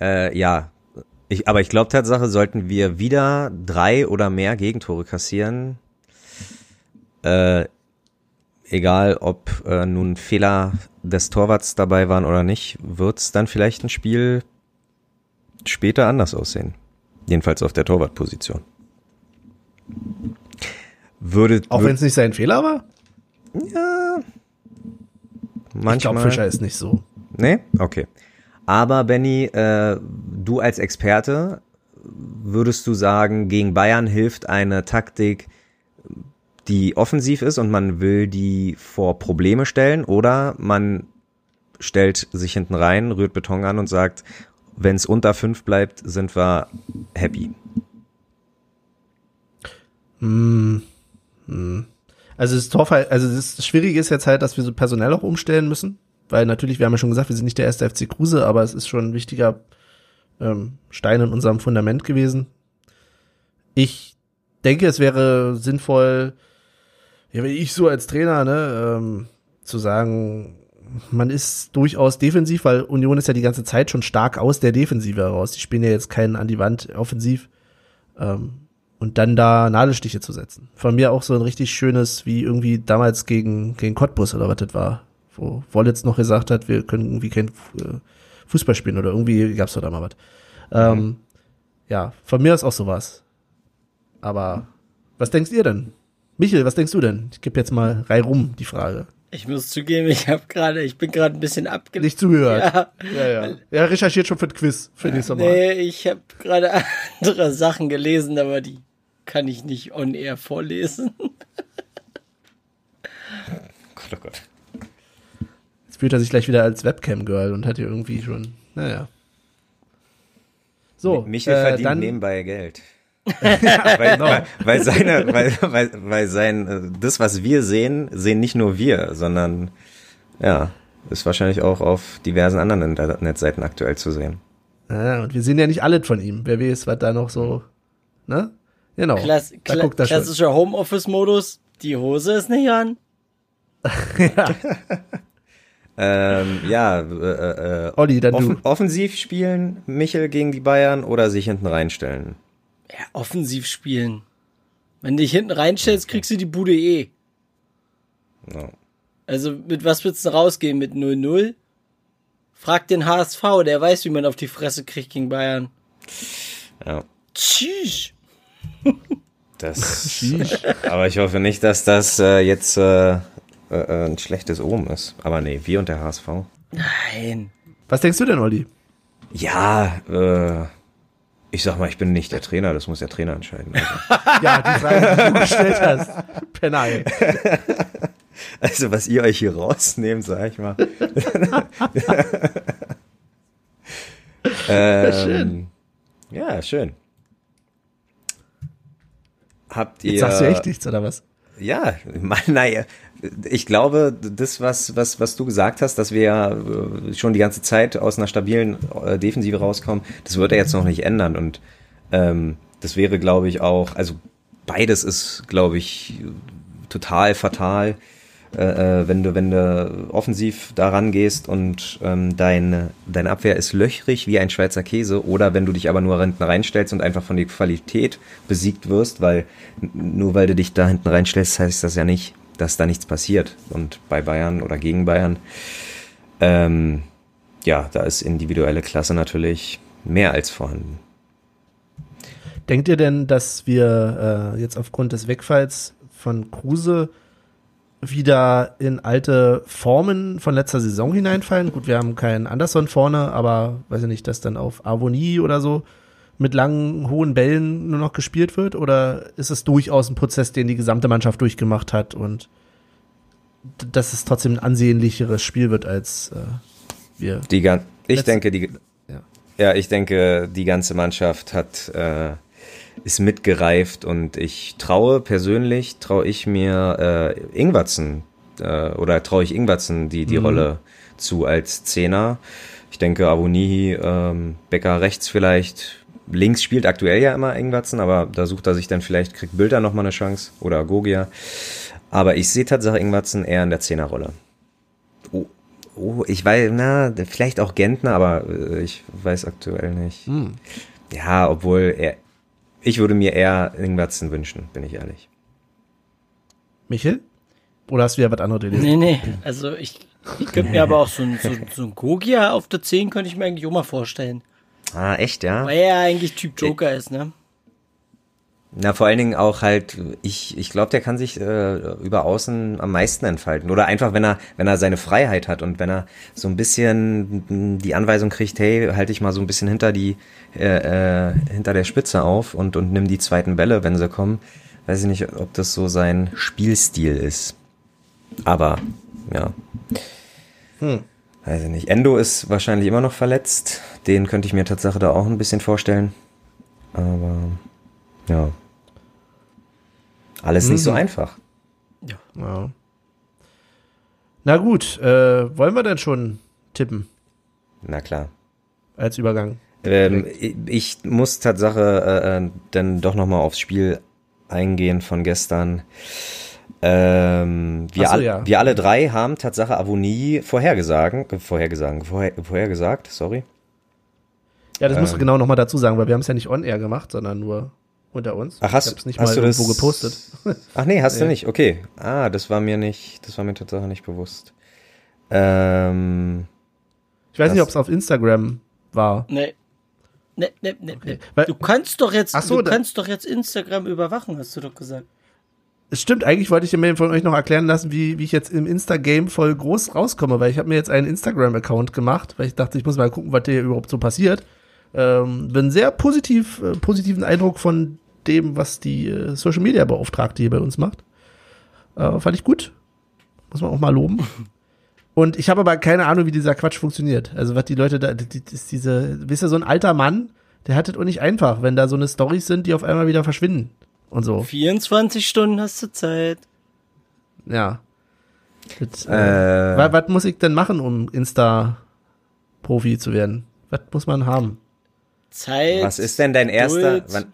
Äh, ja, ich, aber ich glaube Tatsache, sollten wir wieder drei oder mehr Gegentore kassieren, äh, egal ob äh, nun Fehler des Torwarts dabei waren oder nicht, wird's dann vielleicht ein Spiel später anders aussehen. Jedenfalls auf der Torwartposition. Würde, Auch wenn es nicht sein Fehler war? ja, Ich manchmal. glaube, Fischer ist nicht so. Nee? Okay. Aber Benny, äh, du als Experte, würdest du sagen, gegen Bayern hilft eine Taktik, die offensiv ist und man will die vor Probleme stellen? Oder man stellt sich hinten rein, rührt Beton an und sagt, wenn es unter fünf bleibt, sind wir happy. Also das Torfall, also das Schwierige ist jetzt halt, dass wir so personell auch umstellen müssen, weil natürlich, wir haben ja schon gesagt, wir sind nicht der erste FC Kruse, aber es ist schon ein wichtiger ähm, Stein in unserem Fundament gewesen. Ich denke, es wäre sinnvoll, ja, wenn ich so als Trainer, ne, ähm, zu sagen, man ist durchaus defensiv, weil Union ist ja die ganze Zeit schon stark aus der Defensive heraus. Die spielen ja jetzt keinen an die Wand offensiv. Ähm, und dann da Nadelstiche zu setzen. Von mir auch so ein richtig schönes, wie irgendwie damals gegen, gegen Cottbus oder was das war, wo Wollitz noch gesagt hat, wir können irgendwie kein äh, Fußball spielen oder irgendwie gab's doch da mal was. Ähm, ja, von mir ist auch sowas. Aber was denkst ihr denn? Michel, was denkst du denn? Ich gebe jetzt mal rei rum die Frage. Ich muss zugeben, ich habe gerade, ich bin gerade ein bisschen abgelenkt. Nicht zugehört. Ja. ja. ja. Er recherchiert schon für das Quiz für nächstes Mal. Nee, ich habe gerade andere Sachen gelesen, aber die kann ich nicht on air vorlesen. Gott, oh Gott. Jetzt fühlt er sich gleich wieder als Webcam-Girl und hat hier irgendwie schon, naja. So, Michel äh, verdient dann, nebenbei Geld. weil, weil, weil seine, weil, weil, weil sein, äh, das, was wir sehen, sehen nicht nur wir, sondern ja, ist wahrscheinlich auch auf diversen anderen Internetseiten aktuell zu sehen. Ja, und wir sehen ja nicht alles von ihm. Wer weiß, was da noch so, ne? Genau. Klass, da kla er klassischer Homeoffice-Modus. Die Hose ist nicht an. Ähm, ja, äh, äh, Olli, dann offen, du. offensiv spielen, Michel gegen die Bayern oder sich hinten reinstellen. Ja, offensiv spielen. Wenn du dich hinten reinstellst, kriegst du die Bude eh. Ja. Also mit was willst du rausgehen? Mit 0-0? Frag den HSV, der weiß, wie man auf die Fresse kriegt gegen Bayern. ja. Tschüss. Das, aber ich hoffe nicht, dass das äh, jetzt äh, äh, äh, ein schlechtes Omen ist. Aber nee, wir und der HSV. Nein. Was denkst du denn, Olli? Ja, äh, ich sag mal, ich bin nicht der Trainer, das muss der Trainer entscheiden. Also, Ja, die Frage, die du gestellt hast. Penal. also was ihr euch hier rausnehmt, sag ich mal. ähm, schön. Ja, schön. Habt ihr. Jetzt sagst du echt nichts, oder was? Ja, naja, ich glaube, das, was, was, was du gesagt hast, dass wir ja äh, schon die ganze Zeit aus einer stabilen äh, Defensive rauskommen, das wird er jetzt noch nicht ändern. Und ähm, das wäre, glaube ich, auch, also beides ist, glaube ich, total fatal, äh, äh, wenn du, wenn du offensiv daran gehst und ähm, deine, deine Abwehr ist löchrig wie ein Schweizer Käse, oder wenn du dich aber nur hinten reinstellst und einfach von der Qualität besiegt wirst, weil nur weil du dich da hinten reinstellst, heißt das ja nicht, dass da nichts passiert. Und bei Bayern oder gegen Bayern, ähm, ja, da ist individuelle Klasse natürlich mehr als vorhanden. Denkt ihr denn, dass wir äh, jetzt aufgrund des Wegfalls von Kruse wieder in alte Formen von letzter Saison hineinfallen? Gut, wir haben keinen Anderson vorne, aber weiß ich nicht, dass dann auf Avonie oder so mit langen, hohen Bällen nur noch gespielt wird? Oder ist es durchaus ein Prozess, den die gesamte Mannschaft durchgemacht hat und dass es trotzdem ein ansehnlicheres Spiel wird, als äh, wir Die, gan- ich denke, die, Ja. ja. ich denke, die ganze Mannschaft hat, äh, ist mitgereift und ich traue persönlich, traue ich mir äh, Ingwatzen äh, oder traue ich Ingwatzen die, die Rolle zu als Zehner. Ich denke, Avonihi, ähm, Becker rechts vielleicht, links spielt aktuell ja immer Ingwatzen, aber da sucht er sich dann vielleicht, kriegt Bilder nochmal eine Chance oder Gogia. Aber ich sehe tatsächlich Ingwatzen eher in der Zehnerrolle. Oh, oh, ich weiß, na, vielleicht auch Gentner, aber äh, ich weiß aktuell nicht. Hm. Ja, obwohl er, ich würde mir eher Ingwertsen wünschen, bin ich ehrlich. Michel? Oder hast du ja was anderes gelesen? Nee, nee. Also ich, ich könnte mir aber auch so ein, so, so ein Gogia auf der 10 könnte ich mir eigentlich auch mal vorstellen. Ah, echt, ja? Weil er ja eigentlich Typ Joker ist, ne? Na, vor allen Dingen auch halt, ich, ich glaube, der kann sich äh, über außen am meisten entfalten. Oder einfach, wenn er, wenn er seine Freiheit hat und wenn er so ein bisschen die Anweisung kriegt, hey, halte ich mal so ein bisschen hinter die, äh, äh, hinter der Spitze auf und, und nimm die zweiten Bälle, wenn sie kommen. Weiß ich nicht, ob das so sein Spielstil ist. Aber, ja. Hm. Weiß ich nicht. Endo ist wahrscheinlich immer noch verletzt. Den könnte ich mir tatsächlich da auch ein bisschen vorstellen. Aber, ja. Alles nicht so Mhm. einfach. Ja. Na gut, äh, wollen wir denn schon tippen Na klar. als Übergang? Ähm, ich, ich muss Tatsache äh, äh, dann doch nochmal aufs Spiel eingehen von gestern. Ähm, wir, so, all, ja. wir alle drei haben Tatsache Avonie vorhergesagen, äh, vorhergesagen, vorher, vorhergesagt, sorry. Ja, das musst du Ähm. genau nochmal dazu sagen, weil wir haben es ja nicht on-air gemacht, sondern nur unter uns. Ach, hast- ich hab's nicht hast mal du das- irgendwo gepostet. Ach nee, hast du Nee. nicht. Okay. Ah, das war mir nicht, das war mir Tatsache nicht bewusst. Ähm, Ich weiß nicht, ob es auf Instagram war. Nee. Nee, nee, nee, nee. Weil- Du kannst doch jetzt, Ach so, du kannst doch jetzt Instagram überwachen, hast du doch gesagt. Es stimmt, eigentlich wollte ich mir von euch noch erklären lassen, wie, wie ich jetzt im Insta-Game voll groß rauskomme, weil ich habe mir jetzt einen Instagram-Account gemacht, weil ich dachte, ich muss mal gucken, was hier überhaupt so passiert. Ähm, bin sehr positiv, äh, positiven Eindruck von dem, was die äh, Social Media Beauftragte hier bei uns macht. Äh, fand ich gut. Muss man auch mal loben. Und ich habe aber keine Ahnung, wie dieser Quatsch funktioniert. Also was die Leute da, die, die, ist diese, wisst ihr, so ein alter Mann, der hat es auch nicht einfach, wenn da so eine Storys sind, die auf einmal wieder verschwinden und so. 24 Stunden hast du Zeit. Ja. Das, äh, äh, was, was muss ich denn machen, um Insta-Profi zu werden? Was muss man haben? Zeit. Was ist denn dein erster? Wann,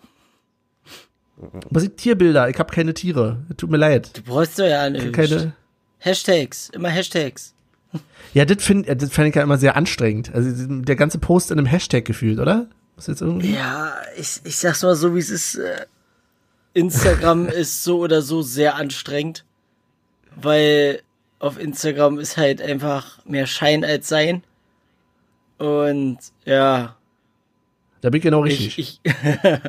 Musik Tierbilder, ich habe keine Tiere. Tut mir leid. Du brauchst doch ja nicht. Keine. Hashtags, immer Hashtags. Ja, das finde das fand ich ja immer sehr anstrengend. Also der ganze Post in einem Hashtag gefühlt, oder? Was jetzt irgendwie? Ja, ich, ich sag's mal so, wie es ist. äh, Instagram ist so oder so sehr anstrengend, weil auf Instagram ist halt einfach mehr Schein als Sein. Und ja, Da bin ich genau richtig. ich, ich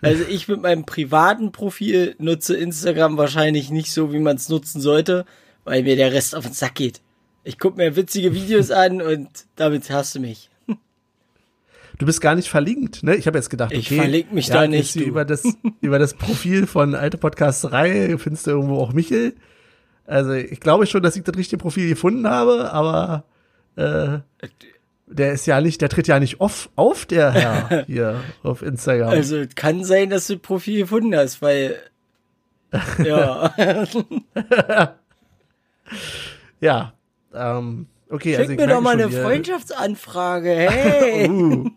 also ich mit meinem privaten Profil nutze Instagram wahrscheinlich nicht so, wie man es nutzen sollte, weil mir der Rest auf den Sack geht. Ich guck mir witzige Videos an und damit hast du mich. Du bist gar nicht verlinkt, ne? Ich habe jetzt gedacht, okay, Ich verlink mich ja, da nicht, du. Über das, über das Profil von Alte Podcasterei findest du irgendwo auch Michel. Also ich glaube schon, dass ich das richtige Profil gefunden habe, aber äh, der ist ja nicht, der tritt ja nicht off auf, der Herr hier auf Instagram. Also kann sein, dass du ein Profil gefunden hast, weil ja, ja, ähm, okay. schick also ich mir doch mal eine ihr- Freundschaftsanfrage, hey. Uh.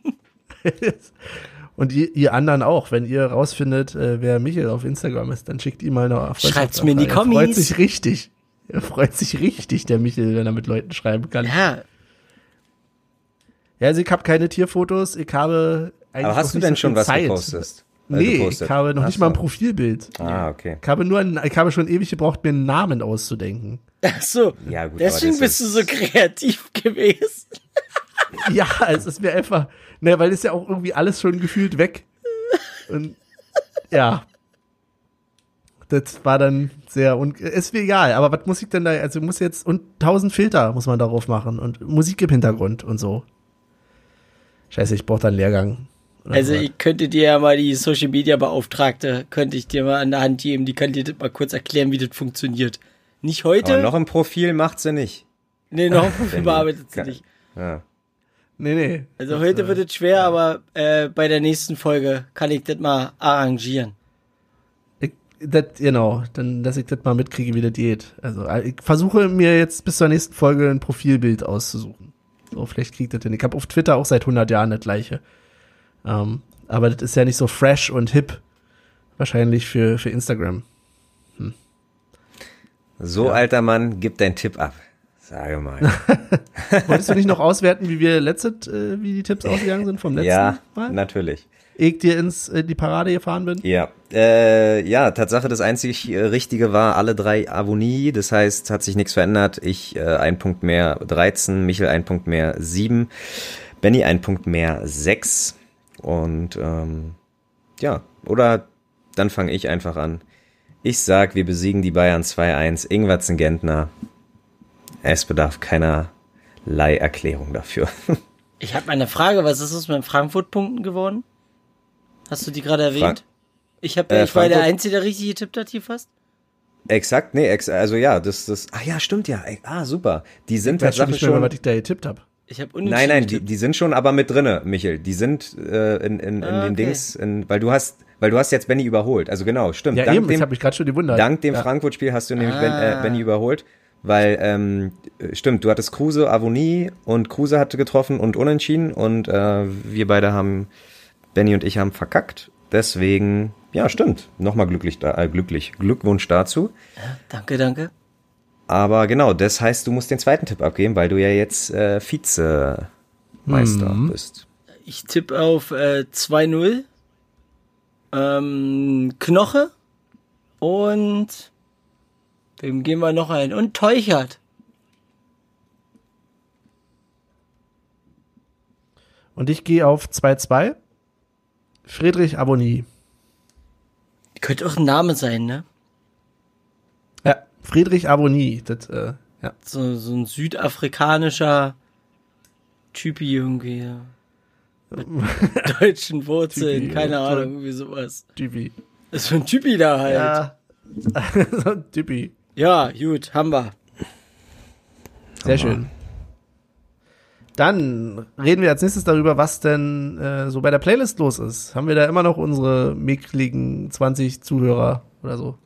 Und ihr, ihr anderen auch, wenn ihr rausfindet, äh, wer Michael auf Instagram ist, dann schickt ihm mal eine Schreibt's mir in die Freundschaftsanfrage. Er freut Kommis. sich richtig. Er freut sich richtig, der Michael, wenn er mit Leuten schreiben kann. Ja, Ja, also ich habe keine Tierfotos, ich habe eigentlich aber hast du denn so schon viel was Zeit. gepostet? Äh, Nee, gepostet? ich habe noch Ach nicht mal ein so. Profilbild. Ah, okay. Ich habe nur, ein, ich habe schon ewig gebraucht, mir einen Namen auszudenken. ach so. Ja, gut, Deswegen bist du so kreativ gewesen. Ja, es ist mir einfach, ne, weil ist ja auch irgendwie alles schon gefühlt weg. Und ja. Das war dann sehr un ist mir egal, aber was muss ich denn da, also muss jetzt, und tausend Filter muss man darauf machen und Musik im Hintergrund und so. Scheiße, ich brauche da einen Lehrgang. Oder Also so. ich könnte dir ja mal die Social Media Beauftragte, könnte ich dir mal an der Hand geben, die kann dir das mal kurz erklären, wie das funktioniert. Nicht heute, Aber noch im Profil macht sie nicht. nee, noch ein Profil bearbeitet sie nicht. Ja. nee, nee. Also Das, heute äh, wird es schwer, aber äh, bei der nächsten Folge kann ich das mal arrangieren. Ich, das, genau, dann, dass ich das mal mitkriege, wie das geht. Also, ich versuche mir jetzt bis zur nächsten Folge ein Profilbild auszusuchen. So, vielleicht kriegt das hin. Ich habe auf Twitter auch seit 100 Jahren das gleiche. Ähm, aber das ist ja nicht so fresh und hip. Wahrscheinlich für, für Instagram. So, alter Mann, gib deinen Tipp ab. Sage mal. Wolltest du nicht noch auswerten, wie wir letztes, äh, wie die Tipps ausgegangen sind vom letzten ja, Mal? natürlich. Ehe ich dir ins, in die Parade gefahren bin? Ja, äh, ja, Tatsache, das einzig äh, Richtige war alle drei Avonie, das heißt, hat sich nichts verändert. Ich äh, ein Punkt mehr 13, Michel ein Punkt mehr 7, Benny ein Punkt mehr 6 und ähm, ja, oder dann fange ich einfach an. Ich sag, wir besiegen die Bayern 2-1, Ingwertsen Gentner. Es bedarf keinerlei Erklärung dafür. Ich habe eine Frage, was ist es mit den Frankfurt-Punkten geworden? Hast du die gerade erwähnt? Frank- ich hab, Äh, ich war der Einzige, der richtig getippt hat hier fast. Exakt, nee, ex also ja, das, das, ah ja, stimmt ja, ah super, die sind Ich weiß schon nicht mehr, schon, was ich da getippt habe. Ich habe nein, nein, die, die sind schon aber mit drinne, Michel, die sind äh, in, in, in Ah, den okay. Dings, in, weil du hast, weil du hast jetzt Benny überholt, also genau, stimmt, Ja, dank eben, das dem, habe ich gerade schon gewundert. dank dem ja. Frankfurt-Spiel hast du nämlich ben, äh, Ah. Benny überholt, weil, ähm, äh, stimmt, du hattest Kruse, Avonie und Kruse hatte getroffen und unentschieden und äh, wir beide haben, Benny und ich haben verkackt, deswegen, ja, stimmt, nochmal glücklich, da- äh, glücklich, Glückwunsch dazu. Danke, danke. Aber genau, das heißt, du musst den zweiten Tipp abgeben, weil du ja jetzt äh, Vizemeister Mhm. bist. Ich tippe auf äh, 2-0. Ähm, Knoche. Und wem gehen wir noch ein? Und Teuchert. Und ich gehe auf 2-2. Friedrich Abonnie. Könnte auch ein Name sein, ne? Ja, Friedrich Abonnie. Das, äh, ja. So, so ein südafrikanischer Typi irgendwie. ja. Mit deutschen Wurzeln, Typi, keine ja, Ahnung, toll. irgendwie sowas. Typi. Ist so ein Typi da halt. Ja, Ja. so ein Typi. gut, haben wir. Sehr schön. Dann reden wir als nächstes darüber, was denn äh, so bei der Playlist los ist. Haben wir da immer noch unsere mickligen 20 Zuhörer oder so?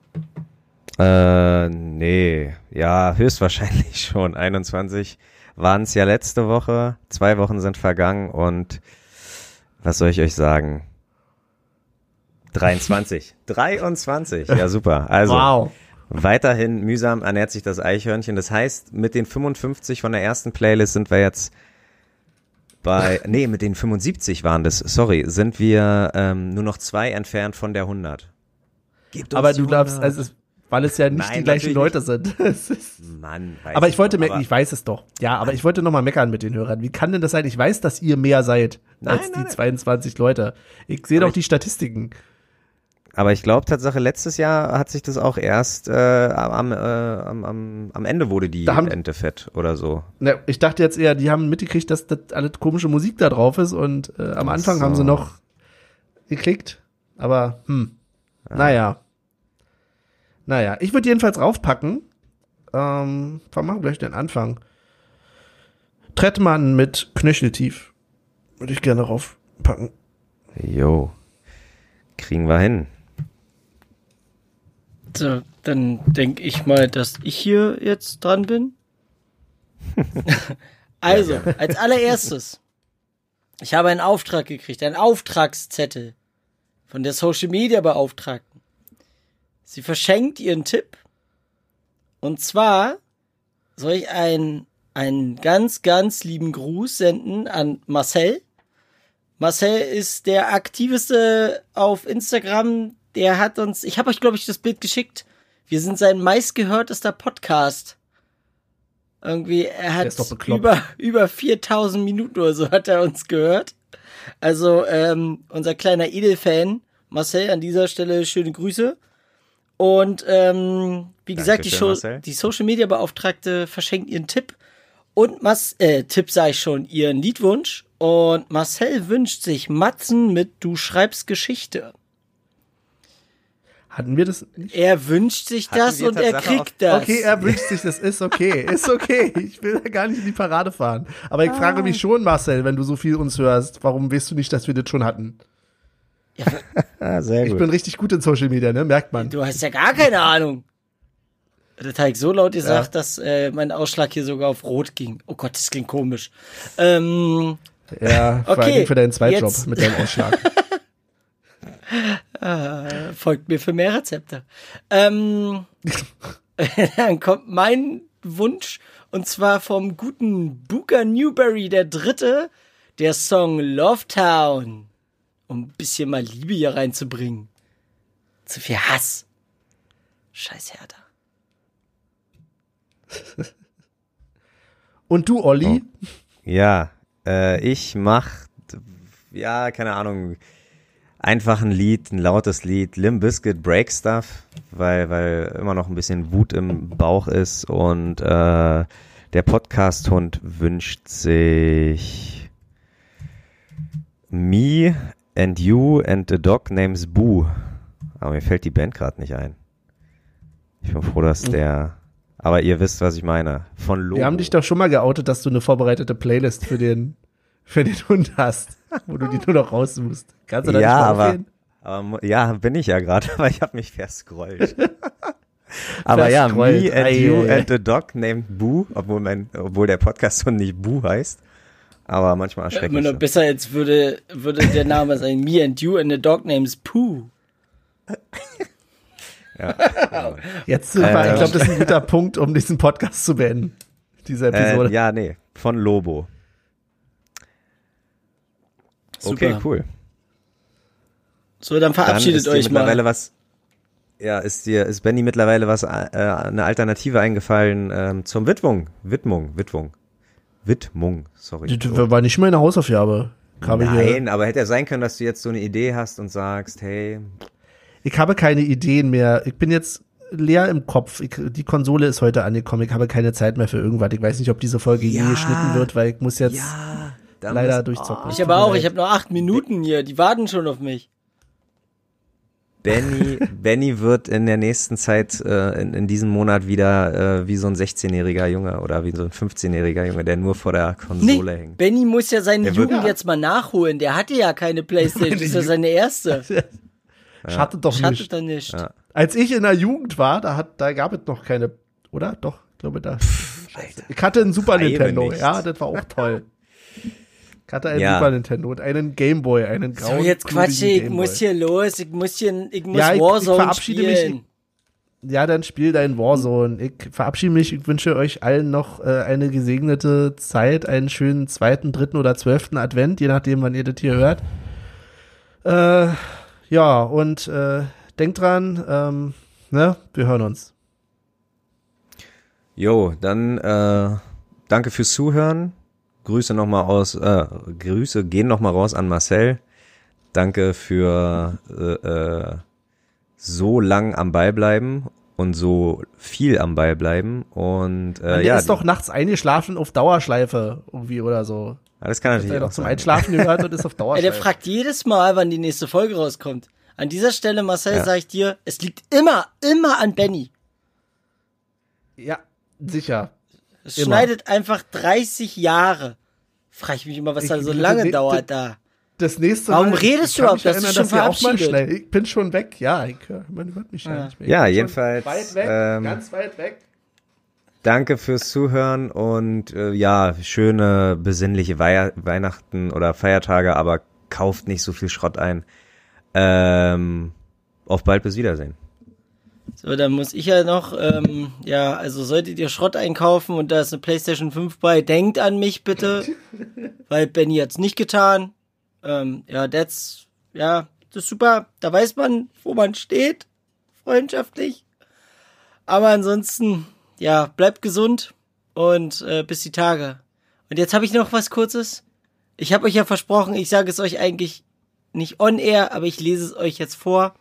Äh, nee, ja, höchstwahrscheinlich schon. 21 waren es ja letzte Woche. Zwei Wochen sind vergangen und Was soll ich euch sagen? 23. 23. Ja, super. Also, wow. weiterhin mühsam ernährt sich das Eichhörnchen. Das heißt, mit den 55 von der ersten Playlist sind wir jetzt bei, nee, mit den 75 waren das, sorry, sind wir ähm, nur noch zwei entfernt von der 100. Gebt uns Aber du glaubst, 100. also, es- weil es ja nicht Nein, die gleichen Leute sind. Es ist- Mann, aber ich wollte mir, ich weiß es doch. Ja, aber ich wollte noch mal meckern mit den Hörern. Wie kann denn das sein? Ich weiß, dass ihr mehr seid Nein, als die nein. 22 Leute. Ich sehe Aber doch die Statistiken. Aber ich glaube Tatsache, letztes Jahr hat sich das auch erst äh, am, äh, am, am, am Ende wurde die haben- Ente fett oder so. Na, ich dachte jetzt eher, die haben mitgekriegt, dass das alle komische Musik da drauf ist und äh, am Anfang haben sie so. noch geklickt. Aber, hm, naja. Naja, ich würde jedenfalls raufpacken. Ähm, wann machen wir gleich den Anfang? Trettmann mit Knöcheltief. Würde ich gerne raufpacken. Jo. Kriegen wir hin. So, dann denke ich mal, dass ich hier jetzt dran bin. also, als allererstes, ich habe einen Auftrag gekriegt, einen Auftragszettel von der Social Media Beauftragten. Sie verschenkt ihren Tipp. Und zwar soll ich einen, einen ganz, ganz lieben Gruß senden an Marcel. Marcel ist der aktiveste auf Instagram. Der hat uns, ich habe euch, glaube ich, das Bild geschickt. Wir sind sein meistgehörtester Podcast. Irgendwie, er hat über, über 4000 Minuten oder so hat er uns gehört. Also, ähm, unser kleiner Edelfan, Marcel, an dieser Stelle schöne Grüße. Und ähm, wie gesagt, die, Dankeschön, Show, die Social Media Beauftragte verschenkt ihren Tipp und Mas äh, Tipp sage ich schon, ihren Liedwunsch. Und Marcel wünscht sich Matzen mit Du schreibst Geschichte. Hatten wir das nicht? Er wünscht sich Hatten das und er kriegt das. Okay, er wünscht sich, das ist okay. Ist okay. Ich will da gar nicht in die Parade fahren. Aber ich frage mich schon, Marcel, wenn du so viel uns hörst, warum weißt du nicht, dass wir das schon hatten? Ah, sehr Ich bin richtig gut in Social Media, ne? Merkt man. Du hast ja gar keine Ahnung. Das habe ich so laut gesagt, dass äh, mein Ausschlag hier sogar auf Rot ging. Oh Gott, das klingt komisch. Ähm, Ja, vor Okay, allem für deinen Zweitjob jetzt- mit deinem Ausschlag. äh, folgt mir für mehr Rezepte. Ähm, dann kommt mein Wunsch und zwar vom guten Booker Newberry, der Dritte, der Song Love Town, um ein bisschen mal Liebe hier reinzubringen. Zu viel Hass. Scheiß Hertha. Und du, Olli? Ja, äh, ich mach, ja, keine Ahnung, einfach ein Lied, ein lautes Lied, Limb Bizkit Break Stuff, weil, weil immer noch ein bisschen Wut im Bauch ist und äh, der Podcast-Hund wünscht sich Me and You and the Dog names Boo. Aber mir fällt die Band gerade nicht ein. Ich bin froh, dass der, aber ihr wisst, was ich meine. Von Lobo. Wir haben dich doch schon mal geoutet, dass du eine vorbereitete Playlist für den, für den Hund hast, wo du die nur noch raussuchst. Kannst du da ja, nicht aber, aber ja, bin ich ja gerade, aber ich habe mich verscrollt. aber ja, Verscrollt, me and you and the dog named Boo, obwohl mein, obwohl der Podcast schon nicht Boo heißt. Aber manchmal erschreckt Immer noch besser, als würde, würde der Name sein Me and You and the Dog Names Pooh. Ja. Jetzt Äh, ich glaube, das ist ein guter Punkt, um diesen Podcast zu beenden. Diese Episode. äh, ja, nee, von Lobo. Super. Okay, cool. So, dann Dann verabschiedet ist dir euch mittlerweile mal. was. Ja, ist dir, ist Benny mittlerweile was, äh, eine Alternative eingefallen ähm, zum Widmung, Widmung, Widmung, Widmung, sorry. Das war nicht meine Hausaufgabe. Nein, aber hätte ja sein können, dass du jetzt so eine Idee hast und sagst, hey, ich habe keine Ideen mehr. Ich bin jetzt leer im Kopf. Ich, die Konsole ist heute angekommen. Ich habe keine Zeit mehr für irgendwas. Ich weiß nicht, ob diese Folge je Ja. geschnitten wird, weil ich muss jetzt ja, leider durchzocken. Ich aber auch, ich habe noch acht Minuten hier, die warten schon auf mich. Benny, Benny wird in der nächsten Zeit, äh, in, in diesem Monat wieder äh, wie so ein 16-jähriger Junge oder wie so ein 15-jähriger Junge, der nur vor der Konsole hängt. Benny muss ja seine Der wird- Jugend jetzt mal nachholen. Der hatte ja keine Playstation, das ist ja seine erste. Schattet doch Schattet nicht. nicht. Ja. Als ich in der Jugend war, da hat, da gab es noch keine, oder? Doch, ich glaube da. Ich hatte einen Super Nintendo, nicht. ja, das war auch toll. Ich hatte einen Ja. Super Nintendo und einen Gameboy, einen So, grauen. jetzt Quatsch, blutigen ich muss hier los, ich muss hier, ich muss Ja, ich- ich Warzone verabschiede mich. spielen. Ja, dann spiel dein Warzone. Ich verabschiede mich. Ich wünsche euch allen noch äh, eine gesegnete Zeit, einen schönen zweiten, dritten oder zwölften Advent, je nachdem, wann ihr das hier hört. Äh, ja, und äh, denkt dran, ähm, ne, wir hören uns. Jo, dann äh, danke fürs Zuhören. Grüße nochmal aus, äh, Grüße gehen nochmal raus an Marcel. Danke für äh, äh, so lang am Ball bleiben und so viel am Ball bleiben. Und äh, Der ja, ist doch nachts eingeschlafen auf Dauerschleife irgendwie oder so. alles kann Hat natürlich er doch auch zum. Einschlafen gehört und ist auf Ja, Dauerschleife. der fragt jedes Mal, wann die nächste Folge rauskommt. An dieser Stelle, Marcel, Ja. sag ich dir, es liegt immer, immer an Benny. ja, sicher. Es Immer. schneidet einfach 30 Jahre. Frag ich mich immer, was da Ich- so das- lange das- dauert da. Das nächste Warum Mal, redest du überhaupt? erinnern, dich schon verabschiedet. schnell- Ich bin schon weg, ja. Ich, man hört mich ja, Ja. nicht mehr. Ja, jedenfalls, Weit weg, ähm, ganz weit weg. Danke fürs Zuhören und äh, ja, schöne besinnliche Wei Weihnachten oder Feiertage, aber kauft nicht so viel Schrott ein. Ähm, auf bald bis Wiedersehen. So, dann muss ich ja noch, ähm, ja, also solltet ihr Schrott einkaufen und da ist eine Playstation 5 bei, denkt an mich bitte, weil Benny hat's nicht getan. Ähm, ja, that's, ja, das ist super. Da weiß man, wo man steht, freundschaftlich. Aber ansonsten, ja, bleibt gesund und äh, bis die Tage. Und jetzt habe ich noch was Kurzes. Ich habe euch ja versprochen, ich sage es euch eigentlich nicht on air, aber ich lese es euch jetzt vor.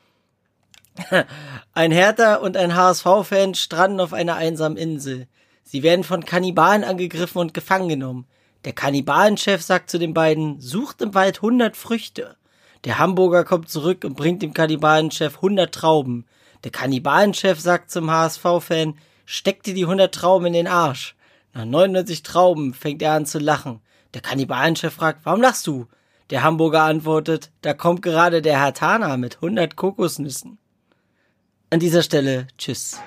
Ein Hertha und ein HSV-Fan stranden auf einer einsamen Insel. Sie werden von Kannibalen angegriffen und gefangen genommen. Der Kannibalenchef sagt zu den beiden, sucht im Wald 100 Früchte. Der Hamburger kommt zurück und bringt dem Kannibalenchef 100 Trauben. Der Kannibalenchef sagt zum HSV-Fan, steck dir die 100 Trauben in den Arsch. Nach 99 Trauben fängt er an zu lachen. Der Kannibalenchef fragt, warum lachst du? Der Hamburger antwortet, da kommt gerade der Herr Tana mit 100 Kokosnüssen. An dieser Stelle, tschüss.